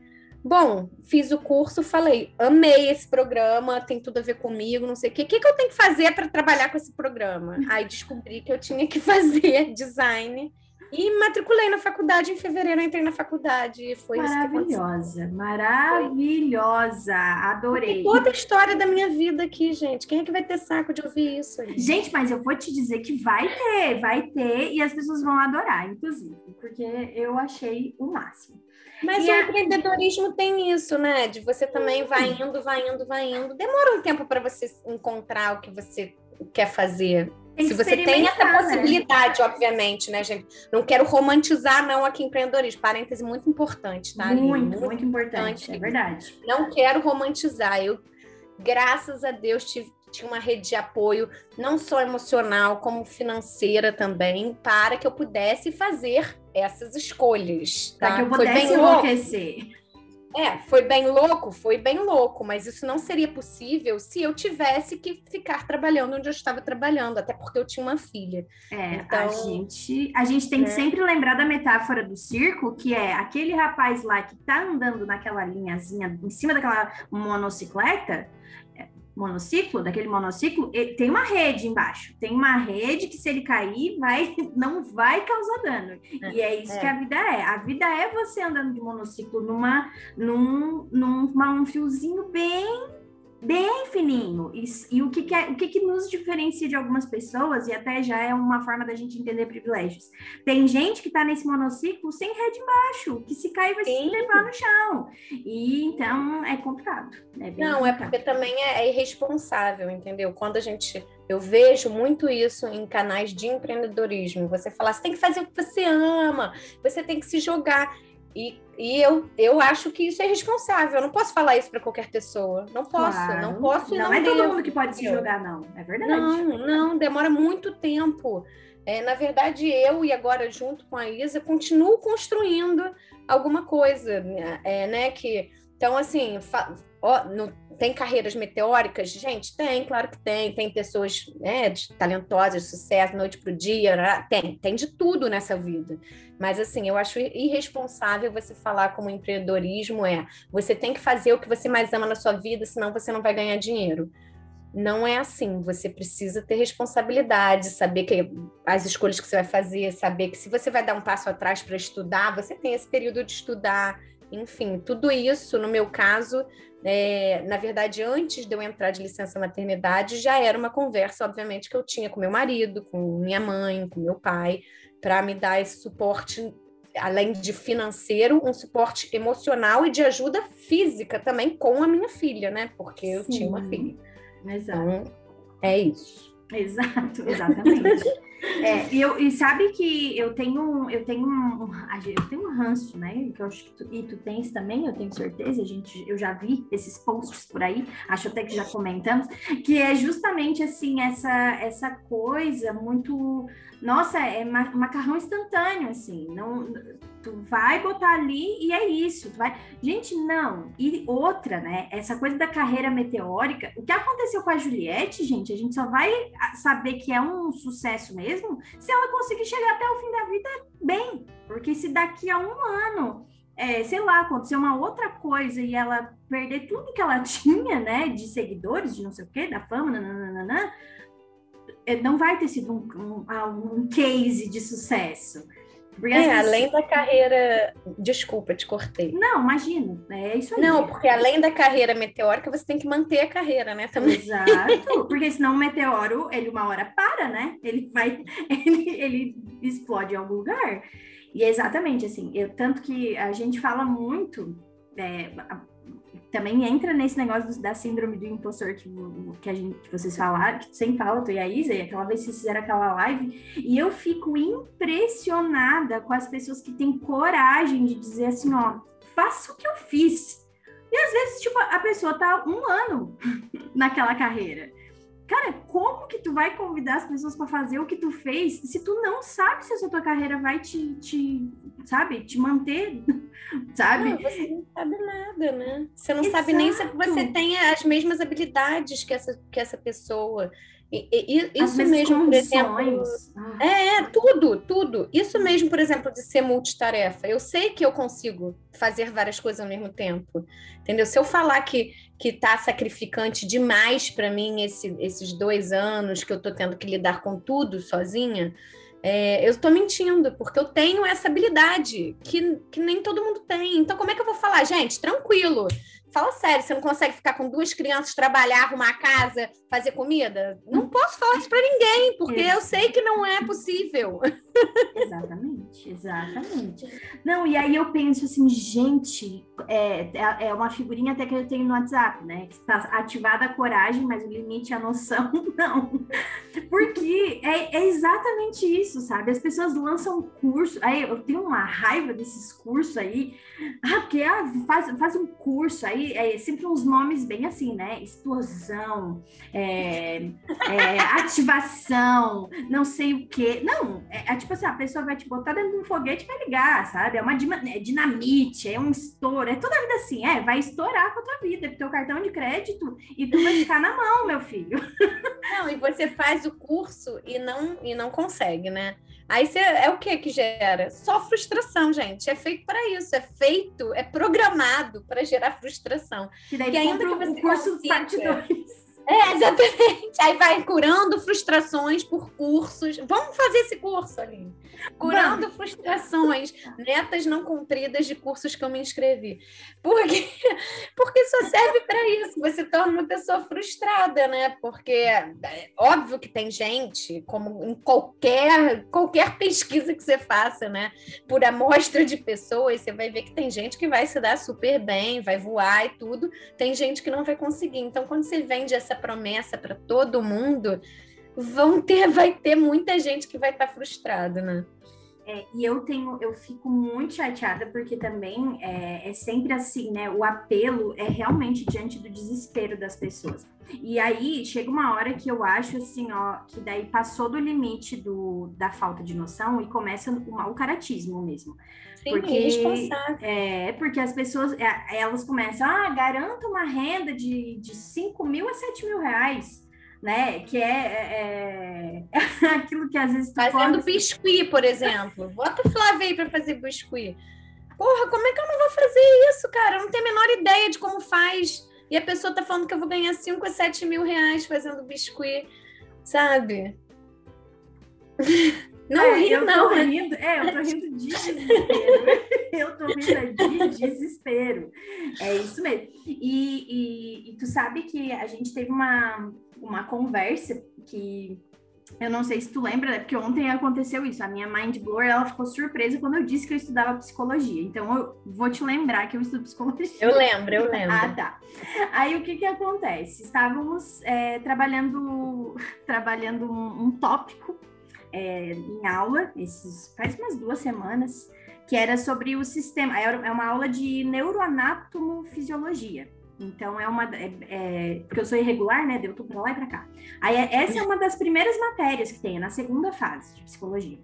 Bom, fiz o curso, falei, amei esse programa, tem tudo a ver comigo, não sei o quê. O que, que eu tenho que fazer para trabalhar com esse programa? Aí descobri que eu tinha que fazer design e matriculei na faculdade em fevereiro, entrei na faculdade e foi maravilhosa, maravilhosa, adorei. toda a história da minha vida aqui, gente. Quem é que vai ter saco de ouvir isso? Aí? Gente, mas eu vou te dizer que vai ter, vai ter e as pessoas vão adorar, inclusive, porque eu achei o máximo. Mas e o a... empreendedorismo tem isso, né? De você também vai indo, vai indo, vai indo. Demora um tempo para você encontrar o que você quer fazer. Tem Se você tem essa né? possibilidade, né? obviamente, né, gente? Não quero romantizar, não, aqui empreendedorismo. Parêntese muito importante, tá? Muito, muito, muito importante, importante, é verdade. Não quero romantizar. Eu, graças a Deus, tive, tinha uma rede de apoio, não só emocional, como financeira também, para que eu pudesse fazer essas escolhas. Tá? Para que eu pudesse enlouquecer. É, foi bem louco, foi bem louco, mas isso não seria possível se eu tivesse que ficar trabalhando onde eu estava trabalhando, até porque eu tinha uma filha. É, então, a gente, a gente tem que né? sempre lembrar da metáfora do circo, que é aquele rapaz lá que tá andando naquela linhazinha em cima daquela monocicleta, monociclo, daquele monociclo, tem uma rede embaixo. Tem uma rede que se ele cair, vai, não vai causar dano. É, e é isso é. que a vida é. A vida é você andando de monociclo numa, num, numa, um fiozinho bem bem fininho. E, e o, que, que, é, o que, que nos diferencia de algumas pessoas, e até já é uma forma da gente entender privilégios. Tem gente que está nesse monociclo sem rede embaixo, que se cair vai Sim. se levar no chão. E então é complicado. É Não, complicado. é porque também é, é irresponsável, entendeu? Quando a gente eu vejo muito isso em canais de empreendedorismo. Você fala, você tem que fazer o que você ama, você tem que se jogar. E, e eu, eu acho que isso é responsável. Eu não posso falar isso para qualquer pessoa. Não posso, claro. não posso. Não, não é todo mundo que pode se jogar, não. É verdade. Não, não, demora muito tempo. É, na verdade, eu e agora junto com a Isa continuo construindo alguma coisa, é, né? Que então assim, Ó, não, tem carreiras meteóricas? Gente, tem, claro que tem. Tem pessoas né, talentosas, sucesso, noite para o dia. Tem, tem de tudo nessa vida. Mas, assim, eu acho irresponsável você falar como empreendedorismo é você tem que fazer o que você mais ama na sua vida, senão você não vai ganhar dinheiro. Não é assim. Você precisa ter responsabilidade, saber que as escolhas que você vai fazer, saber que se você vai dar um passo atrás para estudar, você tem esse período de estudar enfim, tudo isso, no meu caso, é, na verdade, antes de eu entrar de licença maternidade, já era uma conversa, obviamente, que eu tinha com meu marido, com minha mãe, com meu pai, para me dar esse suporte além de financeiro, um suporte emocional e de ajuda física também com a minha filha, né? Porque eu Sim. tinha uma filha. Exato. Então, é isso. Exato, exatamente. É, e, eu, e sabe que eu tenho, eu tenho um, eu tenho um ranço, né? Que eu acho que tu, e tu tens também, eu tenho certeza, gente, eu já vi esses posts por aí, acho até que já comentamos, que é justamente assim, essa, essa coisa muito. Nossa, é macarrão instantâneo, assim. Não, tu vai botar ali e é isso. Tu vai... Gente, não. E outra, né? Essa coisa da carreira meteórica, o que aconteceu com a Juliette, gente, a gente só vai saber que é um sucesso mesmo se ela conseguir chegar até o fim da vida bem. Porque se daqui a um ano, é, sei lá, acontecer uma outra coisa e ela perder tudo que ela tinha, né, de seguidores, de não sei o quê, da fama, nananana, não vai ter sido um, um, ah, um case de sucesso. Porque, é, além da carreira. Desculpa, te cortei. Não, imagina. É isso aí. Não, porque além da carreira meteórica, você tem que manter a carreira, né? Também. Exato. Porque senão o meteoro, ele uma hora para, né? Ele vai. Ele, ele explode em algum lugar. E é exatamente assim. Eu, tanto que a gente fala muito. É, também entra nesse negócio da síndrome do impostor que, que, a gente, que vocês falaram, que sempre fala, tu e a Isa, e aquela vez vocês fizeram aquela live, e eu fico impressionada com as pessoas que têm coragem de dizer assim, ó, faça o que eu fiz. E às vezes, tipo, a pessoa tá um ano naquela carreira. Cara, como que tu vai convidar as pessoas para fazer o que tu fez se tu não sabe se a tua carreira vai te, te sabe, te manter, sabe? Não, você não sabe nada, né? Você não Exato. sabe nem se você tem as mesmas habilidades que essa, que essa pessoa. E, e, isso mesmo, por exemplo. Ah. É, tudo, tudo. Isso mesmo, por exemplo, de ser multitarefa. Eu sei que eu consigo fazer várias coisas ao mesmo tempo. Entendeu? Se eu falar que, que tá sacrificante demais para mim esse, esses dois anos que eu tô tendo que lidar com tudo sozinha, é, eu estou mentindo, porque eu tenho essa habilidade que, que nem todo mundo tem. Então, como é que eu vou falar, gente? Tranquilo, Fala sério, você não consegue ficar com duas crianças, trabalhar, arrumar a casa, fazer comida? Não posso falar isso para ninguém, porque eu sei que não é possível. Exatamente, exatamente. Não, e aí eu penso assim, gente, é, é, é uma figurinha até que eu tenho no WhatsApp, né? Que está ativada a coragem, mas o limite é a noção, não. Porque é, é exatamente isso, sabe? As pessoas lançam curso, aí eu tenho uma raiva desses cursos aí, ah, porque ah, faz, faz um curso aí é sempre uns nomes bem assim, né? Explosão, é, é, ativação, não sei o quê. Não, é, é, tipo assim, a pessoa vai te botar dentro de um foguete e vai ligar, sabe? É uma é dinamite, é um estouro, é toda a vida assim, é, vai estourar com a tua vida, com teu cartão de crédito e tu vai ficar na mão, meu filho. Não, e você faz o curso e não, e não consegue, né? Aí você, é o que que gera? Só frustração, gente. É feito para isso, é feito, é programado para gerar frustração. E daí ainda que você o curso consiga, parte 2. É, exatamente. Aí vai curando frustrações por cursos. Vamos fazer esse curso, Aline. Curando Vamos. frustrações, metas não cumpridas de cursos que eu me inscrevi. Porque, porque só serve para isso. Você torna uma pessoa frustrada, né? Porque é óbvio que tem gente, como em qualquer, qualquer pesquisa que você faça, né? Por amostra de pessoas, você vai ver que tem gente que vai se dar super bem, vai voar e tudo. Tem gente que não vai conseguir. Então, quando você vende essa promessa para todo mundo, vão ter, vai ter muita gente que vai estar tá frustrada, né? É, e eu tenho, eu fico muito chateada porque também é, é, sempre assim, né? O apelo é realmente diante do desespero das pessoas. E aí chega uma hora que eu acho assim, ó, que daí passou do limite do, da falta de noção e começa o mau caratismo mesmo. Sim, porque, é, porque as pessoas, é, elas começam, ah, garanta uma renda de, de 5 mil a 7 mil reais né? Que é, é, é aquilo que às vezes Fazendo pode... biscuit, por exemplo. Bota o Flávio aí para fazer biscuit. Porra, como é que eu não vou fazer isso, cara? Eu não tenho a menor ideia de como faz. E a pessoa tá falando que eu vou ganhar 5 a 7 mil reais fazendo biscuit, sabe? Não é, ri, eu não. Tô rindo, é, eu tô rindo de desespero. eu tô rindo de desespero. É isso mesmo. E, e, e, tu sabe que a gente teve uma, uma conversa que eu não sei se tu lembra, porque ontem aconteceu isso. A minha mind blower, ela ficou surpresa quando eu disse que eu estudava psicologia. Então, eu vou te lembrar que eu estudo psicologia. Eu lembro, eu lembro. ah, tá. Aí, o que que acontece? Estávamos é, trabalhando, trabalhando um, um tópico é, em aula, esses, faz umas duas semanas, que era sobre o sistema, é uma aula de neuroanatomofisiologia. Então, é uma. É, é, porque eu sou irregular, né? Deu tudo para lá e para cá. Aí, é, essa é uma das primeiras matérias que tem, é na segunda fase de psicologia.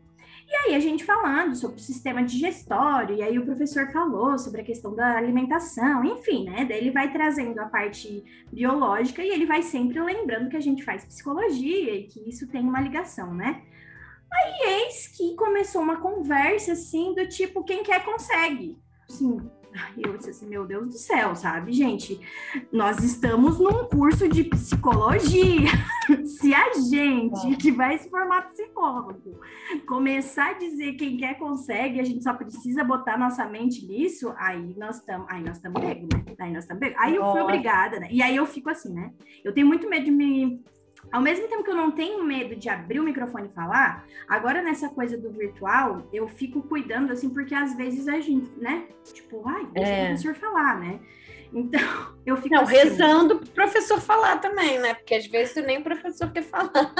E aí, a gente falando sobre o sistema digestório, e aí o professor falou sobre a questão da alimentação, enfim, né? Daí ele vai trazendo a parte biológica e ele vai sempre lembrando que a gente faz psicologia e que isso tem uma ligação, né? Aí, eis que começou uma conversa assim, do tipo: quem quer consegue. Assim, eu disse assim, meu Deus do céu, sabe, gente? Nós estamos num curso de psicologia. se a gente, que vai se formar psicólogo, começar a dizer quem quer consegue, a gente só precisa botar nossa mente nisso, aí nós estamos, aí nós estamos pego, né? Aí nós estamos Aí eu fui obrigada, né? E aí eu fico assim, né? Eu tenho muito medo de me ao mesmo tempo que eu não tenho medo de abrir o microfone e falar, agora nessa coisa do virtual, eu fico cuidando, assim, porque às vezes a gente, né? Tipo, ai, deixa é. o professor falar, né? Então, eu fico. Não, assim, rezando pro professor falar também, né? Porque às vezes nem o professor quer falar.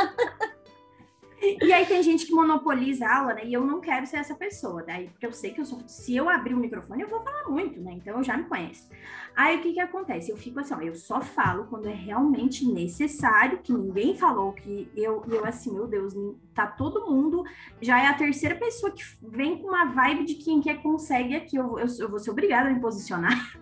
E aí tem gente que monopoliza a aula, né? E eu não quero ser essa pessoa. Daí, porque eu sei que eu sou, se eu abrir o microfone, eu vou falar muito, né? Então eu já me conheço. Aí o que que acontece? Eu fico assim, ó, eu só falo quando é realmente necessário, que ninguém falou, que eu, eu assim, meu Deus, tá todo mundo. Já é a terceira pessoa que vem com uma vibe de quem quer consegue aqui. Eu, eu, eu vou ser obrigada a me posicionar.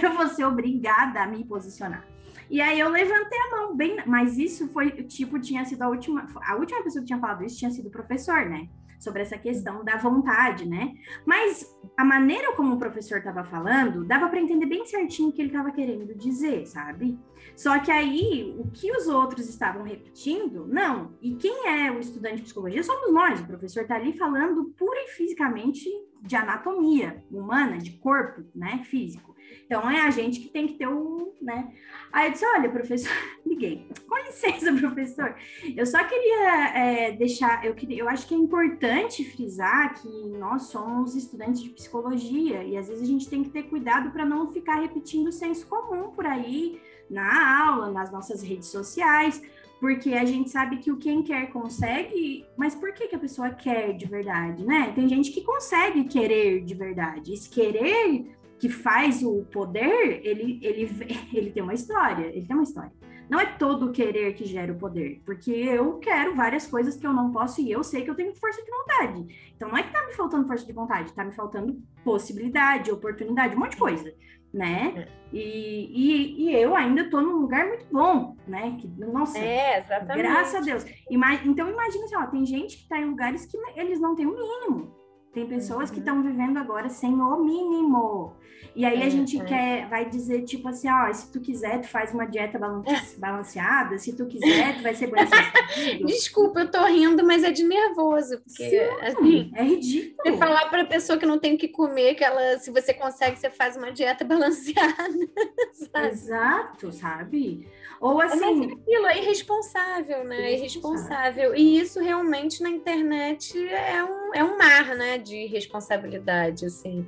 eu vou ser obrigada a me posicionar. E aí eu levantei a mão, bem, mas isso foi, tipo, tinha sido a última, a última pessoa que tinha falado isso tinha sido o professor, né? Sobre essa questão da vontade, né? Mas a maneira como o professor estava falando, dava para entender bem certinho o que ele estava querendo dizer, sabe? Só que aí, o que os outros estavam repetindo, não. E quem é o estudante de psicologia somos nós. O professor está ali falando pura e fisicamente de anatomia humana, de corpo, né, físico. Então é a gente que tem que ter o, né? Aí eu disse, olha, professor, liguei. Com licença, professor. Eu só queria é, deixar, eu queria, eu acho que é importante frisar que nós somos estudantes de psicologia e às vezes a gente tem que ter cuidado para não ficar repetindo o senso comum por aí na aula, nas nossas redes sociais, porque a gente sabe que o quem quer consegue, mas por que, que a pessoa quer de verdade, né? Tem gente que consegue querer de verdade. Esse querer que faz o poder, ele, ele, ele tem uma história, ele tem uma história. Não é todo o querer que gera o poder, porque eu quero várias coisas que eu não posso e eu sei que eu tenho força de vontade. Então não é que tá me faltando força de vontade, tá me faltando possibilidade, oportunidade, um monte de coisa, né? É. E, e, e, eu ainda tô num lugar muito bom, né? Que, nossa, é, exatamente. graças a Deus. Ima então imagina assim, ó, tem gente que tá em lugares que eles não têm o mínimo. Tem pessoas uhum. que estão vivendo agora sem o mínimo. E aí a gente quer, vai dizer, tipo assim, ó, se tu quiser, tu faz uma dieta balanceada, se tu quiser, tu vai ser bem Desculpa, eu tô rindo, mas é de nervoso, porque Sim, assim, é ridículo. Você falar para pessoa que não tem o que comer, que ela, se você consegue, você faz uma dieta balanceada. Sabe? Exato, sabe? Ou assim. Mas aquilo é irresponsável, né? É irresponsável. E isso realmente na internet é um, é um mar, né? De responsabilidade, assim.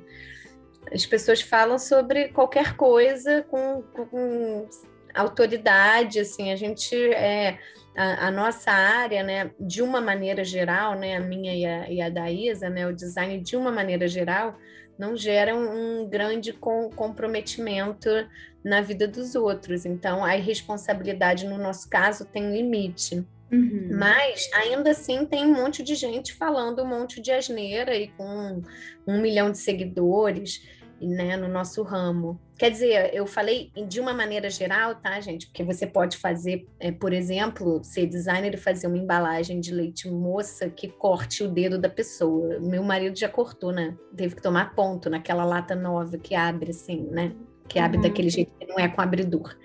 As pessoas falam sobre qualquer coisa com, com autoridade, assim, a gente é a, a, nossa área, né, de uma maneira geral, né, a minha e a, e a da Isa, né, o design de uma maneira geral, não gera um, um grande com, comprometimento na vida dos outros. Então, a irresponsabilidade, no nosso caso, tem limite. Uhum. Mas ainda assim tem um monte de gente falando um monte de asneira e com um milhão de seguidores né, no nosso ramo. Quer dizer, eu falei de uma maneira geral, tá, gente? Porque você pode fazer, é, por exemplo, ser designer e fazer uma embalagem de leite moça que corte o dedo da pessoa. Meu marido já cortou, né? Teve que tomar ponto naquela lata nova que abre assim, né? Que abre uhum. daquele jeito que não é com abridor.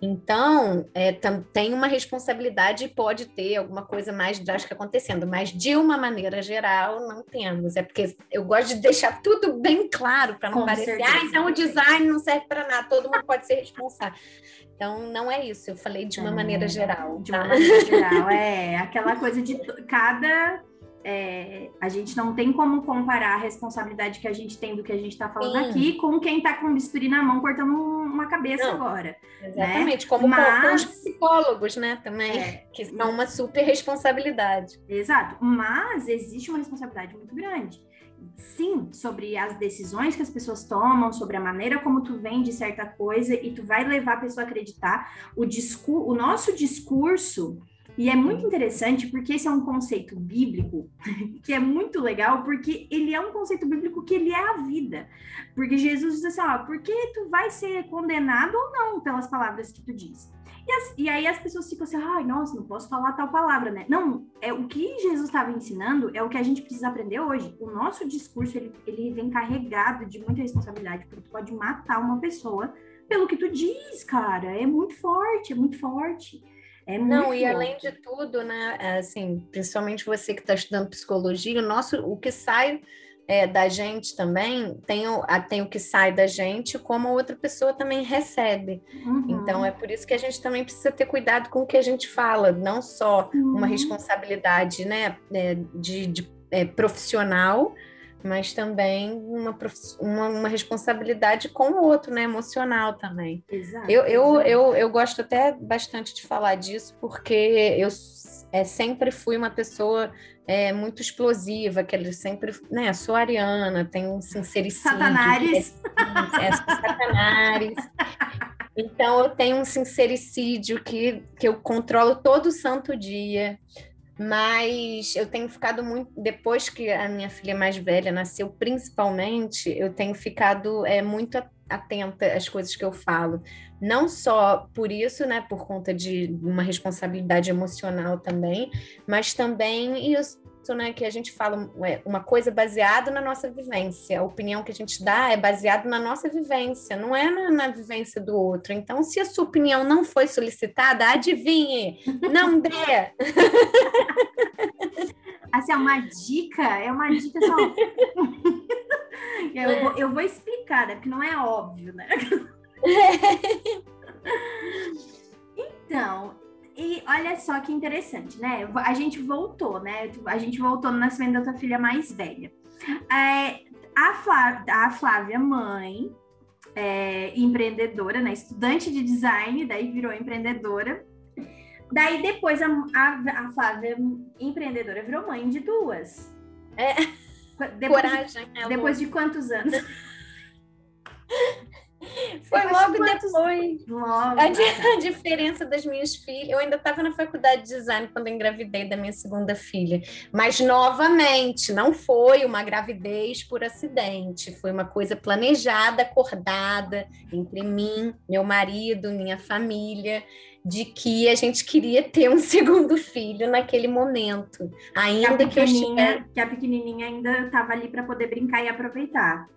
Então, é, tem uma responsabilidade e pode ter alguma coisa mais drástica acontecendo, mas de uma maneira geral, não temos. É porque eu gosto de deixar tudo bem claro para não Com parecer, certeza. ah, então o design não serve para nada, todo mundo pode ser responsável. Então, não é isso, eu falei de uma é, maneira geral. De tá? uma maneira geral, é. Aquela coisa de cada é, a gente não tem como comparar a responsabilidade que a gente tem do que a gente está falando Sim. aqui com quem está com bisturi na mão cortando uma cabeça não, agora. Né? Exatamente, né? como Mas, os psicólogos, né? Também, é, que são uma super responsabilidade. Exato, mas existe uma responsabilidade muito grande. Sim, sobre as decisões que as pessoas tomam, sobre a maneira como tu vende certa coisa e tu vai levar a pessoa a acreditar. O, discur o nosso discurso e é muito interessante porque esse é um conceito bíblico que é muito legal, porque ele é um conceito bíblico que ele é a vida. Porque Jesus diz assim, ó, porque tu vai ser condenado ou não pelas palavras que tu diz. E, as, e aí as pessoas ficam assim, ai, nossa, não posso falar tal palavra, né? Não, é o que Jesus estava ensinando é o que a gente precisa aprender hoje. O nosso discurso, ele, ele vem carregado de muita responsabilidade, porque tu pode matar uma pessoa pelo que tu diz, cara. É muito forte, é muito forte. É Não, e além de tudo, né, assim, principalmente você que está estudando psicologia, o nosso, o que sai é, da gente também tem o, tem o que sai da gente, como a outra pessoa também recebe. Uhum. Então é por isso que a gente também precisa ter cuidado com o que a gente fala, não só uhum. uma responsabilidade né, é, de, de é, profissional, mas também uma, uma, uma, responsabilidade com o outro, né? Emocional também. Exato, eu, eu, eu, eu gosto até bastante de falar disso, porque eu é, sempre fui uma pessoa é, muito explosiva, que ele sempre, né, sou ariana, tenho sincericídio. Satanares. É, é, satanares. Então, eu tenho um sincericídio que, que eu controlo todo santo dia. Mas eu tenho ficado muito. Depois que a minha filha mais velha nasceu, principalmente, eu tenho ficado é, muito atenta às coisas que eu falo. Não só por isso, né, por conta de uma responsabilidade emocional também, mas também isso né, que a gente fala uma coisa baseada na nossa vivência. A opinião que a gente dá é baseada na nossa vivência, não é na, na vivência do outro. Então, se a sua opinião não foi solicitada, adivinhe, não dê. Assim, é uma dica, é uma dica só. eu, vou, eu vou explicar, né? Porque não é óbvio, né? Então, e olha só que interessante, né? A gente voltou, né? A gente voltou no nascimento da tua filha mais velha. É, a, Flávia, a Flávia, mãe, é, empreendedora, né? Estudante de design, daí virou empreendedora. Daí depois a, a, a Flávia, empreendedora, virou mãe de duas. É. Depois, Coragem. De, depois de quantos anos? Foi logo depois. Logo, a, di a, diferença das minhas filhas. Eu ainda estava na faculdade de design quando engravidei da minha segunda filha. Mas, novamente, não foi uma gravidez por acidente. Foi uma coisa planejada, acordada entre mim, meu marido, minha família, de que a gente queria ter um segundo filho naquele momento. Ainda que, que eu. Que a pequenininha ainda estava ali para poder brincar e aproveitar.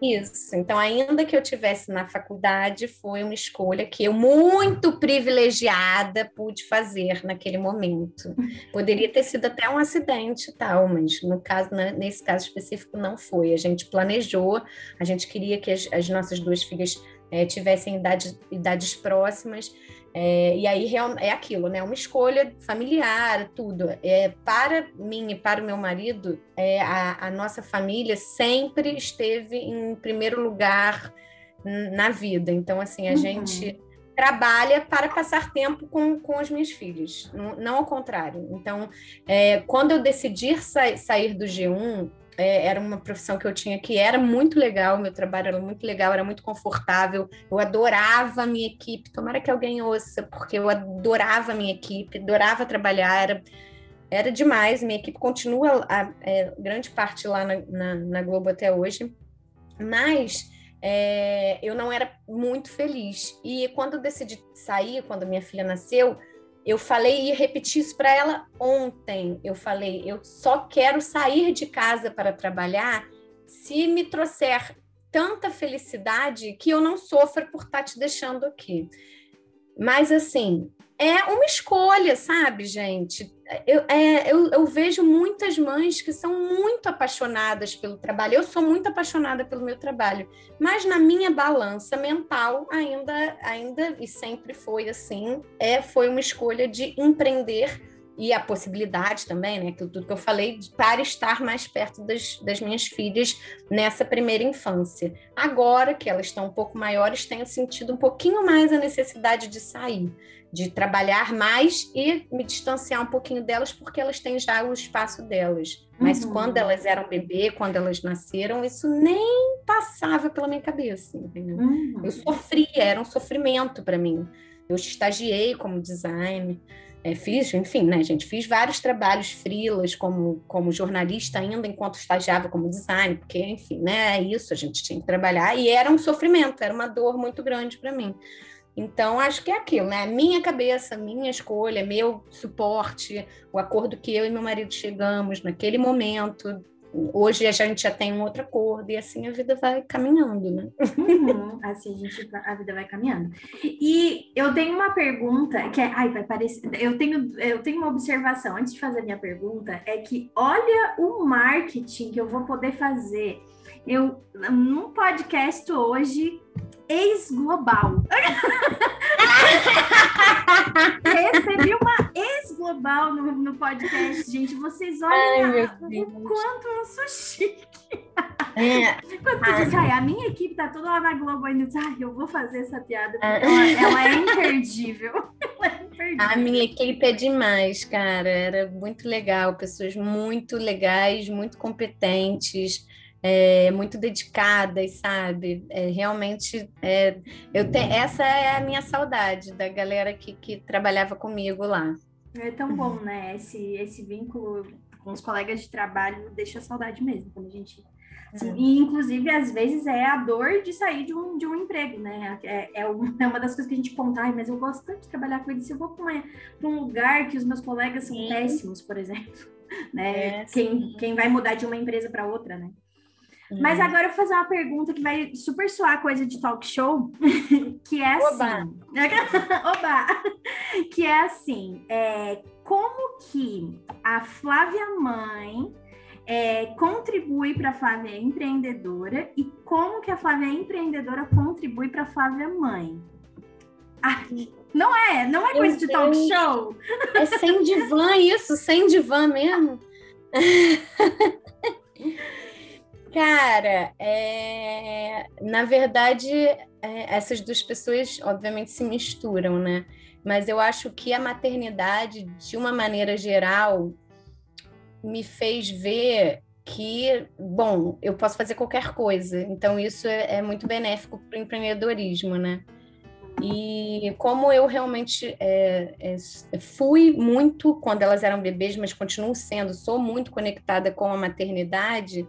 Isso. Então, ainda que eu tivesse na faculdade, foi uma escolha que eu, muito privilegiada, pude fazer naquele momento. Poderia ter sido até um acidente e tal, mas no caso, né, nesse caso específico, não foi. A gente planejou, a gente queria que as, as nossas duas filhas é, tivessem idade, idades próximas. É, e aí é aquilo, né? Uma escolha familiar, tudo. É, para mim e para o meu marido, é, a, a nossa família sempre esteve em primeiro lugar na vida. Então, assim, a uhum. gente trabalha para passar tempo com, com os meus filhos, não, não ao contrário. Então, é, quando eu decidi sa sair do G1, é, era uma profissão que eu tinha que era muito legal, meu trabalho era muito legal, era muito confortável, eu adorava a minha equipe, tomara que alguém ouça, porque eu adorava a minha equipe, adorava trabalhar, era, era demais, minha equipe continua a, é, grande parte lá na, na, na Globo até hoje, mas é, eu não era muito feliz. E quando eu decidi sair, quando minha filha nasceu, eu falei e repeti isso para ela ontem. Eu falei, eu só quero sair de casa para trabalhar se me trouxer tanta felicidade que eu não sofra por estar tá te deixando aqui. Mas, assim, é uma escolha, sabe, gente? Eu, é, eu, eu, vejo muitas mães que são muito apaixonadas pelo trabalho. Eu sou muito apaixonada pelo meu trabalho, mas na minha balança mental ainda, ainda e sempre foi assim, é, foi uma escolha de empreender e a possibilidade também, né, tudo que eu falei, para estar mais perto das, das minhas filhas nessa primeira infância. Agora que elas estão um pouco maiores, tenho sentido um pouquinho mais a necessidade de sair de trabalhar mais e me distanciar um pouquinho delas, porque elas têm já o espaço delas. Mas uhum. quando elas eram bebê, quando elas nasceram, isso nem passava pela minha cabeça. Uhum. Eu sofria, era um sofrimento para mim. Eu estagiei como designer, é, fiz, enfim, né, gente, fiz vários trabalhos frilas como, como jornalista ainda enquanto estagiava como designer, porque, enfim, né, é isso, a gente tinha que trabalhar, e era um sofrimento, era uma dor muito grande para mim. Então, acho que é aquilo, né? Minha cabeça, minha escolha, meu suporte, o acordo que eu e meu marido chegamos naquele momento. Hoje a gente já tem um outro acordo e assim a vida vai caminhando, né? Uhum, assim a, gente, a vida vai caminhando. E eu tenho uma pergunta que é, ai, vai parecer, eu tenho, eu tenho uma observação antes de fazer a minha pergunta, é que olha o marketing que eu vou poder fazer. Eu, num podcast hoje, ex-global. Recebi uma ex-global no, no podcast, gente. Vocês olham o quanto eu sou chique. É. Quando tu diz, ai, a minha equipe tá toda lá na Globo ainda, diz, ai, eu vou fazer essa piada, porque ela, ela, é imperdível. ela é imperdível. A minha equipe é demais, cara. Era muito legal, pessoas muito legais, muito competentes é, muito dedicadas, sabe? É, realmente, é, eu te, essa é a minha saudade da galera que, que trabalhava comigo lá. É tão bom, né? Esse, esse vínculo com os colegas de trabalho deixa saudade mesmo, quando a gente. Assim, E, inclusive, às vezes é a dor de sair de um, de um emprego, né? É, é, uma, é uma das coisas que a gente conta, mas eu gosto tanto de trabalhar com eles. Se eu vou para um lugar que os meus colegas são sim. péssimos, por exemplo, né? É, quem, quem vai mudar de uma empresa para outra, né? Mas uhum. agora eu vou fazer uma pergunta que vai super soar coisa de talk show, que é assim. Oba! Oba! Que é assim: é, como que a Flávia Mãe é, contribui para a Flávia empreendedora e como que a Flávia empreendedora contribui para a Flávia Mãe? Ah, não é, não é coisa de talk show. É sem divã isso, sem divã mesmo. Cara, é... na verdade, é... essas duas pessoas obviamente se misturam, né? Mas eu acho que a maternidade, de uma maneira geral, me fez ver que, bom, eu posso fazer qualquer coisa. Então, isso é, é muito benéfico para o empreendedorismo, né? E como eu realmente é, é, fui muito quando elas eram bebês, mas continuo sendo, sou muito conectada com a maternidade,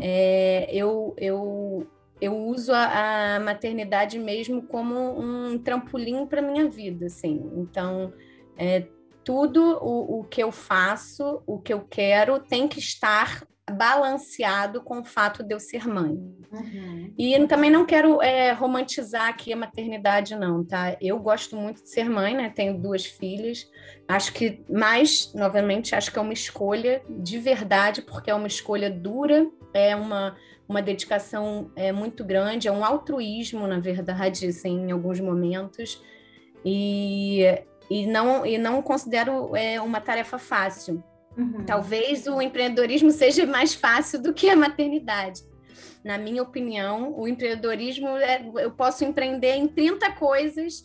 é, eu, eu, eu uso a, a, maternidade mesmo como um trampolim para minha vida, assim. Então, é, tudo o, o que eu faço, o que eu quero, tem que estar balanceado com o fato de eu ser mãe. Uhum. E também não quero é, romantizar aqui a maternidade, não, tá? Eu gosto muito de ser mãe, né? Tenho duas filhas. Acho que, mais, novamente, acho que é uma escolha de verdade, porque é uma escolha dura, é uma, uma dedicação é, muito grande, é um altruísmo, na verdade, assim, em alguns momentos. E, e, não, e não considero é, uma tarefa fácil Uhum. Talvez o empreendedorismo seja mais fácil do que a maternidade. Na minha opinião, o empreendedorismo, é, eu posso empreender em 30 coisas,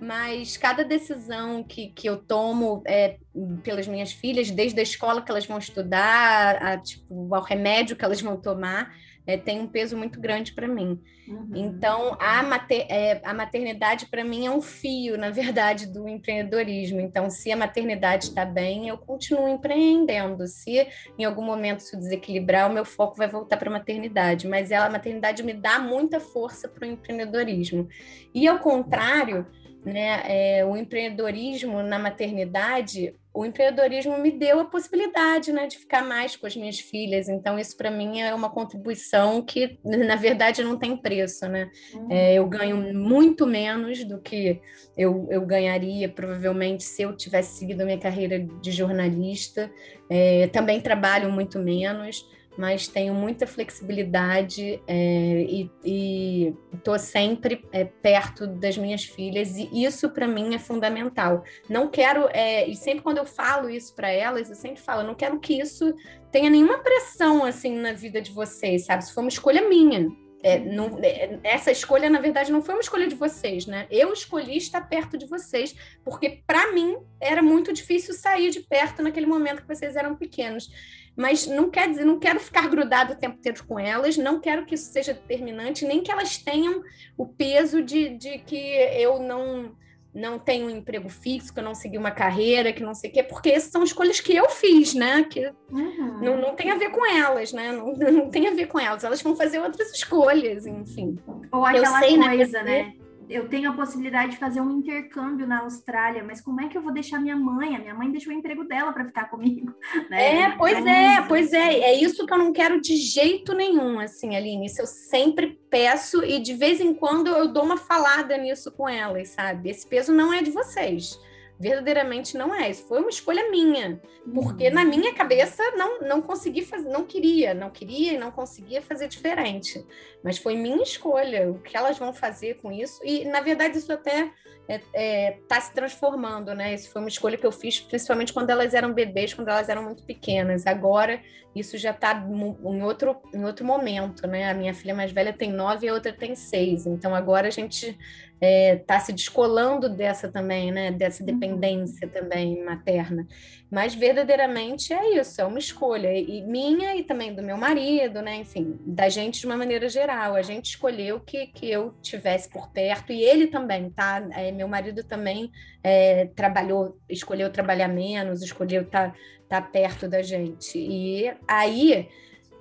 mas cada decisão que, que eu tomo é, pelas minhas filhas, desde a escola que elas vão estudar, a, tipo, ao remédio que elas vão tomar, é, tem um peso muito grande para mim. Uhum. Então, a, mater, é, a maternidade, para mim, é um fio, na verdade, do empreendedorismo. Então, se a maternidade está bem, eu continuo empreendendo. Se em algum momento se desequilibrar, o meu foco vai voltar para a maternidade. Mas ela, a maternidade me dá muita força para o empreendedorismo. E, ao contrário, né, é, o empreendedorismo na maternidade o empreendedorismo me deu a possibilidade, né, de ficar mais com as minhas filhas. Então, isso para mim é uma contribuição que, na verdade, não tem preço, né? Uhum. É, eu ganho muito menos do que eu, eu ganharia, provavelmente, se eu tivesse seguido a minha carreira de jornalista. É, também trabalho muito menos mas tenho muita flexibilidade é, e estou sempre é, perto das minhas filhas e isso para mim é fundamental. Não quero é, e sempre quando eu falo isso para elas, eu sempre falo, não quero que isso tenha nenhuma pressão assim na vida de vocês, sabe? Se for uma escolha minha, é, não, é, essa escolha, na verdade, não foi uma escolha de vocês, né? Eu escolhi estar perto de vocês, porque para mim era muito difícil sair de perto naquele momento que vocês eram pequenos mas não quer dizer, não quero ficar grudado o tempo inteiro com elas, não quero que isso seja determinante, nem que elas tenham o peso de, de que eu não não tenho um emprego fixo, que eu não segui uma carreira, que não sei o quê, porque essas são escolhas que eu fiz, né? Que uhum. não, não tem a ver com elas, né? Não, não tem a ver com elas, elas vão fazer outras escolhas, enfim. Ou aquela sei, né, coisa, né? né? Eu tenho a possibilidade de fazer um intercâmbio na Austrália, mas como é que eu vou deixar minha mãe? A minha mãe deixou o emprego dela para ficar comigo. Né? É, pois então, é, pois é. É isso que eu não quero de jeito nenhum, assim, Aline. Isso eu sempre peço e de vez em quando eu dou uma falada nisso com elas, sabe? Esse peso não é de vocês verdadeiramente não é. Isso foi uma escolha minha, porque uhum. na minha cabeça não, não consegui fazer, não queria, não queria e não conseguia fazer diferente. Mas foi minha escolha, o que elas vão fazer com isso. E, na verdade, isso até está é, é, se transformando, né? Isso foi uma escolha que eu fiz, principalmente quando elas eram bebês, quando elas eram muito pequenas. Agora, isso já está em outro, em outro momento, né? A minha filha mais velha tem nove e a outra tem seis. Então, agora a gente está é, tá se descolando dessa também, né? Dessa uhum. dependência também materna. Mas verdadeiramente é isso, é uma escolha e minha e também do meu marido, né? Enfim, da gente de uma maneira geral. A gente escolheu que, que eu tivesse por perto e ele também, tá? É, meu marido também é, trabalhou, escolheu trabalhar menos, escolheu estar tá, tá perto da gente. E aí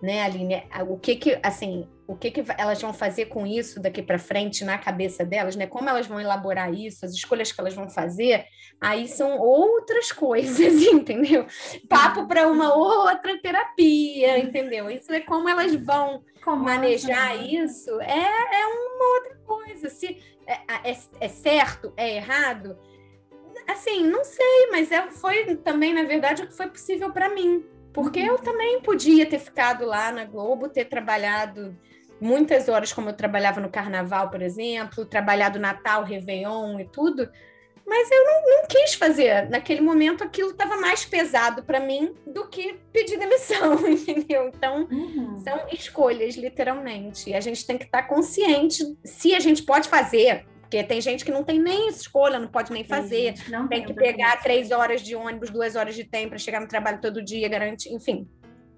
né, Aline? O que que, assim, o que que elas vão fazer com isso daqui para frente na cabeça delas, né? Como elas vão elaborar isso, as escolhas que elas vão fazer, aí são outras coisas, entendeu? Papo para uma outra terapia, entendeu? Isso é como elas vão como manejar isso, é, é uma outra coisa. Se é, é, é certo, é errado, assim, não sei, mas é, foi também, na verdade, o que foi possível para mim porque eu também podia ter ficado lá na Globo, ter trabalhado muitas horas, como eu trabalhava no Carnaval, por exemplo, trabalhado Natal, Réveillon e tudo, mas eu não, não quis fazer. Naquele momento, aquilo estava mais pesado para mim do que pedir demissão, entendeu? Então, uhum. são escolhas, literalmente. E a gente tem que estar tá consciente se a gente pode fazer porque tem gente que não tem nem escolha, não pode nem fazer. Tem, tem que pegar três horas de ônibus, duas horas de tempo para chegar no trabalho todo dia, garante, enfim.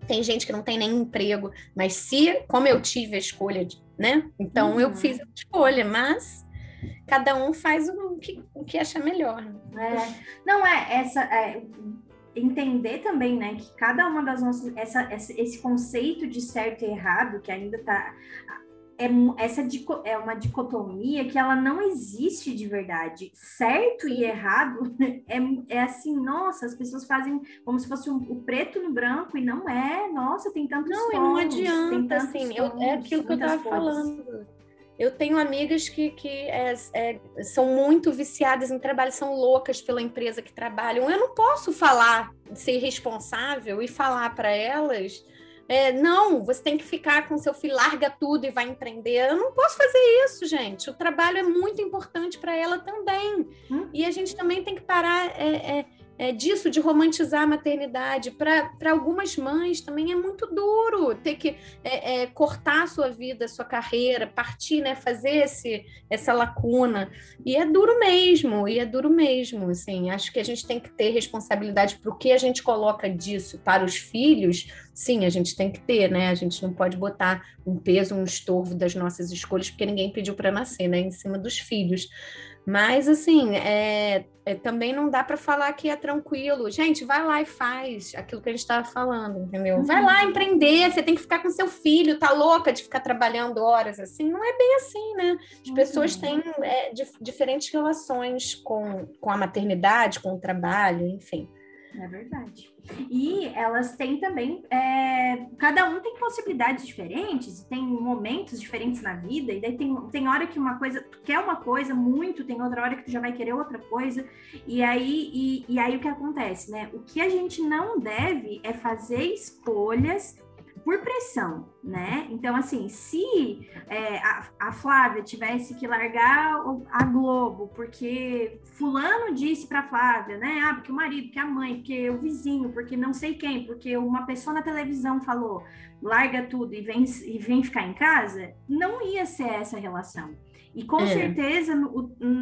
Tem gente que não tem nem emprego, mas se, como eu tive a escolha, de, né? Então uhum. eu fiz a escolha, mas cada um faz o que, o que acha melhor. Né? É. Não é essa. É, entender também, né, que cada uma das nossas essa, essa, esse conceito de certo e errado que ainda está é, essa é uma dicotomia que ela não existe de verdade. Certo e errado é, é assim, nossa, as pessoas fazem como se fosse um, o preto no branco e não é. Nossa, tem tantos Não, tons, não adianta, assim, eu, é aquilo que eu estava falando. Eu tenho amigas que, que é, é, são muito viciadas em trabalho, são loucas pela empresa que trabalham. Eu não posso falar, ser responsável e falar para elas é, não, você tem que ficar com seu filho, larga tudo e vai empreender. Eu não posso fazer isso, gente. O trabalho é muito importante para ela também. Hum? E a gente também tem que parar é, é, é, disso, de romantizar a maternidade. Para algumas mães também é muito duro ter que é, é, cortar a sua vida, a sua carreira, partir, né, fazer esse, essa lacuna. E é duro mesmo, e é duro mesmo. Assim, acho que a gente tem que ter responsabilidade para o que a gente coloca disso para os filhos. Sim, a gente tem que ter, né? A gente não pode botar um peso, um estorvo das nossas escolhas, porque ninguém pediu para nascer, né? Em cima dos filhos. Mas, assim, é, é, também não dá para falar que é tranquilo. Gente, vai lá e faz aquilo que a gente estava falando, entendeu? Uhum. Vai lá empreender, você tem que ficar com seu filho, tá louca de ficar trabalhando horas assim. Não é bem assim, né? As uhum. pessoas têm é, diferentes relações com, com a maternidade, com o trabalho, enfim. É verdade. E elas têm também, é, cada um tem possibilidades diferentes, tem momentos diferentes na vida, e daí tem, tem hora que uma coisa, tu quer uma coisa muito, tem outra hora que tu já vai querer outra coisa, e aí, e, e aí o que acontece, né? O que a gente não deve é fazer escolhas por pressão, né? Então, assim, se é, a, a, Flávia tivesse que largar a Globo porque fulano disse para Flávia, né? Ah, porque o marido, porque a mãe, porque o vizinho, porque não sei quem, porque uma pessoa na televisão falou, larga tudo e vem, e vem ficar em casa, não ia ser essa relação. E com é. certeza,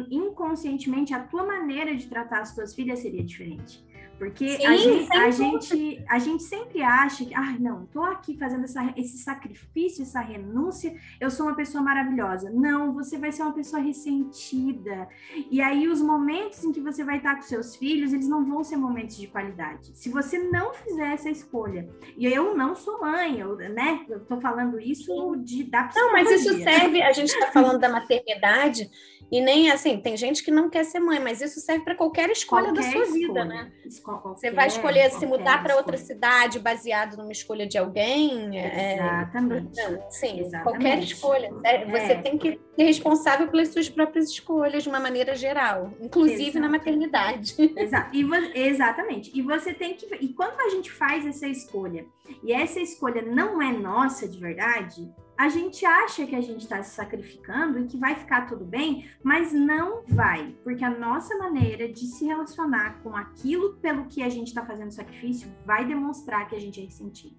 inconscientemente, a tua maneira de tratar as tuas filhas seria diferente. Porque Sim, a, gente, a, gente, a gente sempre acha que, ah, não, estou aqui fazendo essa, esse sacrifício, essa renúncia, eu sou uma pessoa maravilhosa. Não, você vai ser uma pessoa ressentida. E aí, os momentos em que você vai estar com seus filhos, eles não vão ser momentos de qualidade. Se você não fizer essa escolha, e eu não sou mãe, eu, né? Eu tô falando isso de da Não, mas isso serve, a gente está falando da maternidade e nem assim, tem gente que não quer ser mãe, mas isso serve para qualquer escolha qualquer da sua escolha. vida, né? Qualquer, você vai escolher se mudar para outra cidade baseado numa escolha de alguém. É, Exatamente. É, sim, Exatamente. qualquer escolha. É, você é. tem que ser responsável pelas suas próprias escolhas de uma maneira geral, inclusive Exato. na maternidade. Exato. E exatamente. E você tem que. E quando a gente faz essa escolha, e essa escolha não é nossa de verdade, a gente acha que a gente está se sacrificando e que vai ficar tudo bem, mas não vai, porque a nossa maneira de se relacionar com aquilo pelo que a gente está fazendo sacrifício vai demonstrar que a gente é ressentido.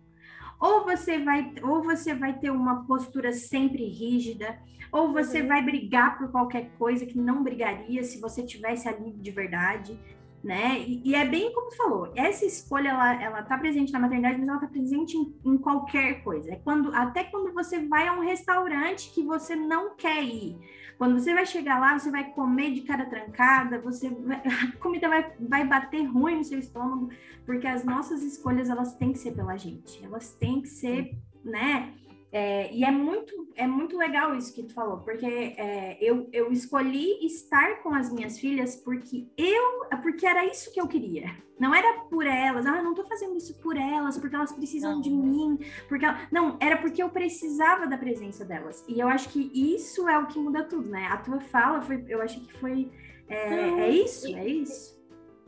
Ou você vai, ou você vai ter uma postura sempre rígida, ou você uhum. vai brigar por qualquer coisa que não brigaria se você tivesse ali de verdade né? E, e, é bem como você falou, essa escolha ela, ela tá presente na maternidade, mas ela tá presente em, em, qualquer coisa. É quando até quando você vai a um restaurante que você não quer ir. Quando você vai chegar lá, você vai comer de cara trancada, você vai, a comida vai, vai bater ruim no seu estômago, porque as nossas escolhas elas têm que ser pela gente, elas têm que ser, né? É, e é muito, é muito legal isso que tu falou, porque é, eu, eu escolhi estar com as minhas filhas porque eu, porque era isso que eu queria. Não era por elas, ah, não tô fazendo isso por elas, porque elas precisam não. de mim, porque não, era porque eu precisava da presença delas. E eu acho que isso é o que muda tudo, né? A tua fala foi, eu acho que foi, é, é isso, é isso.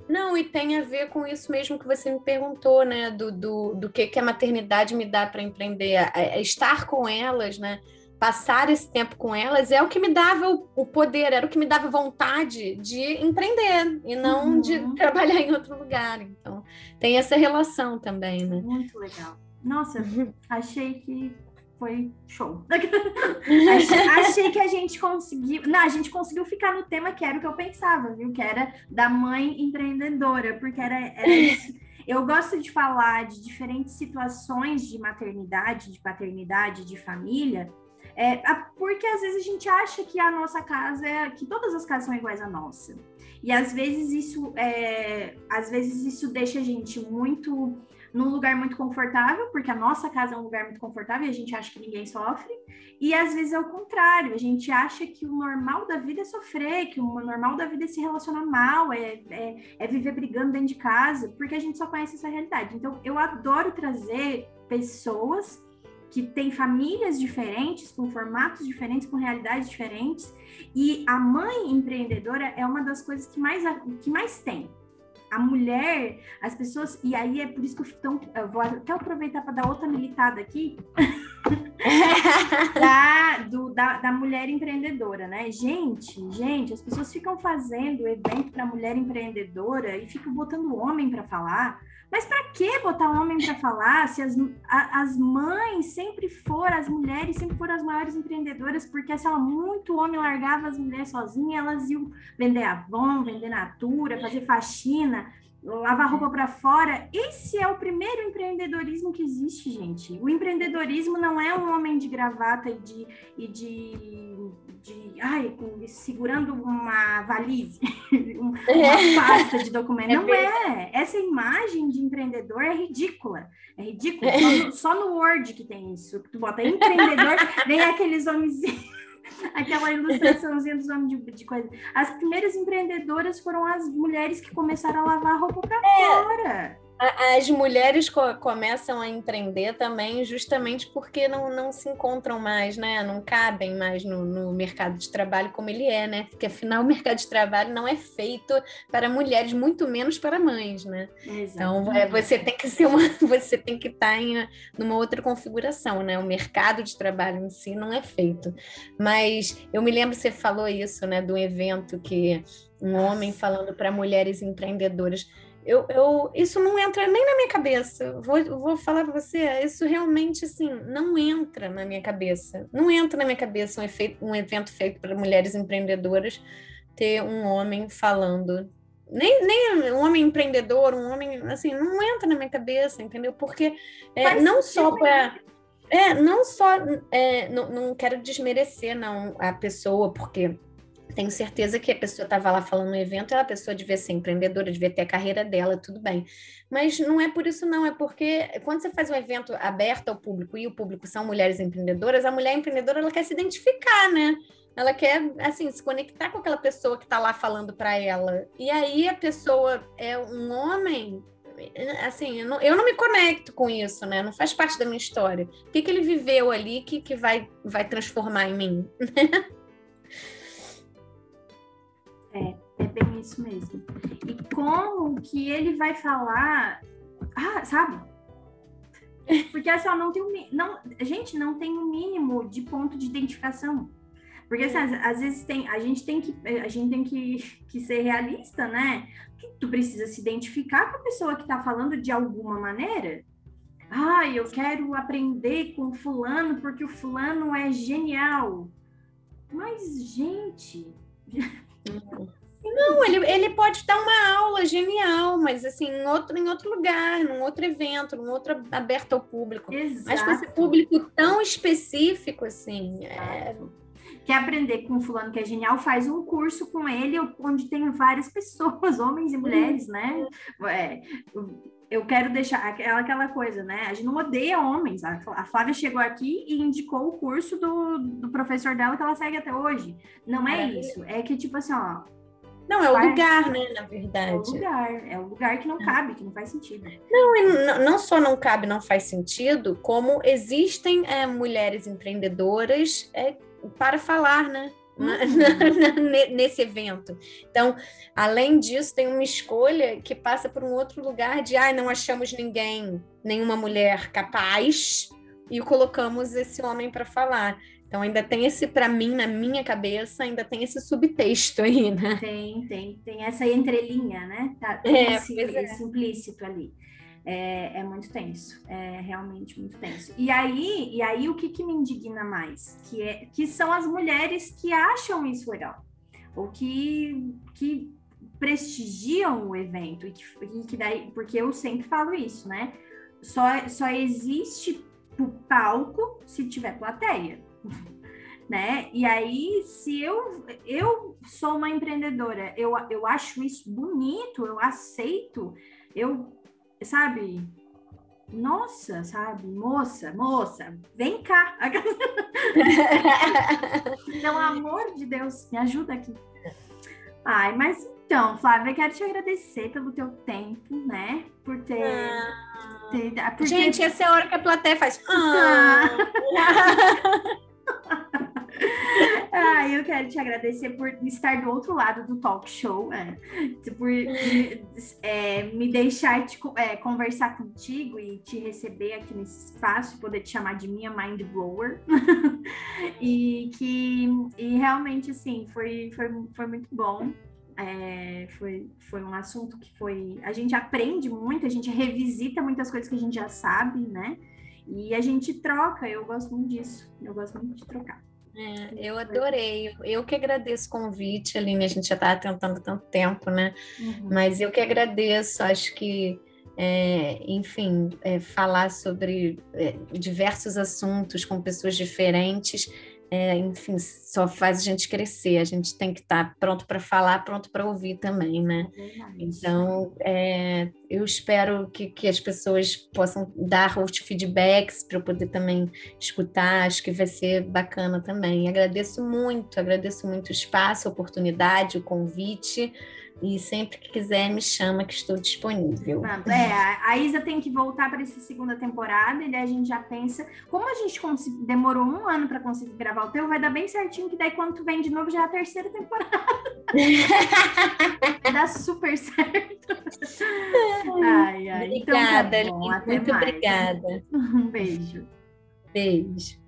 Não, e tem a ver com isso mesmo que você me perguntou, né? Do, do, do que, que a maternidade me dá para empreender. É, estar com elas, né? Passar esse tempo com elas é o que me dava o, o poder, era o que me dava vontade de empreender e não uhum. de trabalhar em outro lugar. Então, tem essa relação também, né? Muito legal. Nossa, achei que foi show. achei, achei, que a gente conseguiu. Não, a gente conseguiu ficar no tema que era o que eu pensava, viu? Que era da mãe empreendedora, porque era, era isso. Eu gosto de falar de diferentes situações de maternidade, de paternidade, de família, é, porque às vezes a gente acha que a nossa casa é que todas as casas são iguais à nossa. E às vezes isso é, às vezes isso deixa a gente muito num lugar muito confortável, porque a nossa casa é um lugar muito confortável e a gente acha que ninguém sofre. E às vezes é o contrário, a gente acha que o normal da vida é sofrer, que o normal da vida é se relacionar mal, é, é, é viver brigando dentro de casa, porque a gente só conhece essa realidade. Então, eu adoro trazer pessoas que têm famílias diferentes, com formatos diferentes, com realidades diferentes. E a mãe empreendedora é uma das coisas que mais, que mais tem a mulher, as pessoas, e aí é por isso que eu fico tão. Eu vou até aproveitar para dar outra militada aqui. da, do, da, da mulher empreendedora, né? Gente, gente, as pessoas ficam fazendo evento para mulher empreendedora e ficam botando homem para falar. Mas para que botar homem para falar se as, a, as mães sempre foram, as mulheres sempre foram as maiores empreendedoras, porque se ela muito homem largava as mulheres sozinhas, elas iam vender Avon, vender Natura, fazer faxina, lavar roupa para fora. Esse é o primeiro empreendedorismo que existe, gente. O empreendedorismo não é um homem de gravata e de, e de de ai, segurando uma valise, uma é. pasta de documento. É Não é. Essa imagem de empreendedor é ridícula. É ridícula. Só no, só no Word que tem isso. Tu bota empreendedor, vem aqueles homens Aquela ilustraçãozinha dos homens de, de coisa. As primeiras empreendedoras foram as mulheres que começaram a lavar roupa para é. fora as mulheres co começam a empreender também justamente porque não, não se encontram mais, né? Não cabem mais no, no, mercado de trabalho como ele é, né? Porque afinal o mercado de trabalho não é feito para mulheres, muito menos para mães, né? Então, Exatamente. Então você tem que ser uma, você tem que estar tá em numa outra configuração, né? O mercado de trabalho em si não é feito. Mas eu me lembro você falou isso, né? Do evento que um homem falando para mulheres empreendedoras eu, eu, isso não entra nem na minha cabeça. Vou, vou falar para você, isso realmente assim não entra na minha cabeça. Não entra na minha cabeça um, efeito, um evento feito para mulheres empreendedoras ter um homem falando. Nem, nem um homem empreendedor, um homem assim, não entra na minha cabeça, entendeu? Porque é, não só para é, não só é, não, não quero desmerecer não a pessoa, porque tenho certeza que a pessoa estava lá falando no evento, a pessoa devia ser empreendedora, devia ter a carreira dela, tudo bem. Mas não é por isso, não, é porque quando você faz um evento aberto ao público e o público são mulheres empreendedoras, a mulher empreendedora ela quer se identificar, né? Ela quer, assim, se conectar com aquela pessoa que está lá falando para ela. E aí a pessoa é um homem, assim, eu não, eu não, me conecto com isso, né? Não faz parte da minha história. O que, que ele viveu ali que, que vai, vai transformar em mim? É, é bem isso mesmo. E como que ele vai falar, ah, sabe? Porque assim, não tem um, não, a gente não tem um mínimo de ponto de identificação. Porque assim, às, às, vezes tem, a gente tem que a gente tem que, que ser realista, né? Que tu precisa se identificar com a pessoa que está falando de alguma maneira. Ah, eu quero aprender com fulano porque o fulano é genial. Mas, gente, não, ele, ele pode dar uma aula genial, mas assim, em outro, em outro lugar, num outro evento, num outro aberto ao público. Exato. Mas com esse público tão específico, assim. É... Quer aprender com fulano que é genial, faz um curso com ele, onde tem várias pessoas, homens e mulheres, né? É, eu quero deixar aquela, aquela coisa, né? A gente não odeia homens. A, Flávia chegou aqui e indicou o curso do, do professor dela que ela segue até hoje. Não é isso. É que, tipo assim, ó. Não, é o lugar, né, na verdade. É o lugar, é o lugar que não cabe, que não faz sentido. Não, não só não cabe, não faz sentido, como existem é, mulheres empreendedoras é, para falar, né? Uhum. nesse evento. Então, além disso, tem uma escolha que passa por um outro lugar de, ai, ah, não achamos ninguém, nenhuma mulher capaz, e colocamos esse homem para falar. Então, ainda tem esse, para mim, na minha cabeça, ainda tem esse subtexto aí, né? Tem, tem, tem essa entrelinha, né? Tá, é, esse, é. esse implícito ali é, é, muito tenso, é realmente muito tenso. E aí, e aí o que, que me indigna mais? Que, é, que são as mulheres que acham isso legal, ou que, que prestigiam o evento, e que, e que daí, porque eu sempre falo isso, né? Só, só existe palco se tiver plateia. Né? E aí, se eu, eu sou uma empreendedora, eu, eu acho isso bonito, eu aceito, eu sabe? Nossa, sabe? Moça, moça, vem cá. Pelo amor de Deus, me ajuda aqui. Ai, mas então, Flávia, quero te agradecer pelo teu tempo, né? Por ter. Ah. ter porque... Gente, essa é a hora que a plateia faz. Ah. ah, eu quero te agradecer por estar do outro lado do talk show, é, por é, me deixar te, é, conversar contigo e te receber aqui nesse espaço, poder te chamar de minha mind blower. e que e realmente assim foi, foi, foi muito bom. É, foi, foi um assunto que foi. A gente aprende muito, a gente revisita muitas coisas que a gente já sabe, né? E a gente troca, eu gosto muito disso, eu gosto muito de trocar. É, eu adorei. Eu que agradeço o convite, Aline. A gente já estava tentando tanto tempo, né? Uhum. Mas eu que agradeço. Acho que, é, enfim, é, falar sobre é, diversos assuntos com pessoas diferentes é, enfim, só faz a gente crescer. A gente tem que estar tá pronto para falar, pronto para ouvir também, né? É então, é, eu espero que, que as pessoas possam dar os feedbacks para eu poder também escutar. Acho que vai ser bacana também. Agradeço muito, agradeço muito o espaço, a oportunidade, o convite. E sempre que quiser, me chama que estou disponível. É, a Isa tem que voltar para essa segunda temporada, e daí a gente já pensa. Como a gente demorou um ano para conseguir gravar o teu, vai dar bem certinho, que daí quando tu vem de novo já é a terceira temporada. Dá super certo. Ai, ai. Obrigada, então, tá bom, Muito mais. obrigada. Um beijo. Beijo.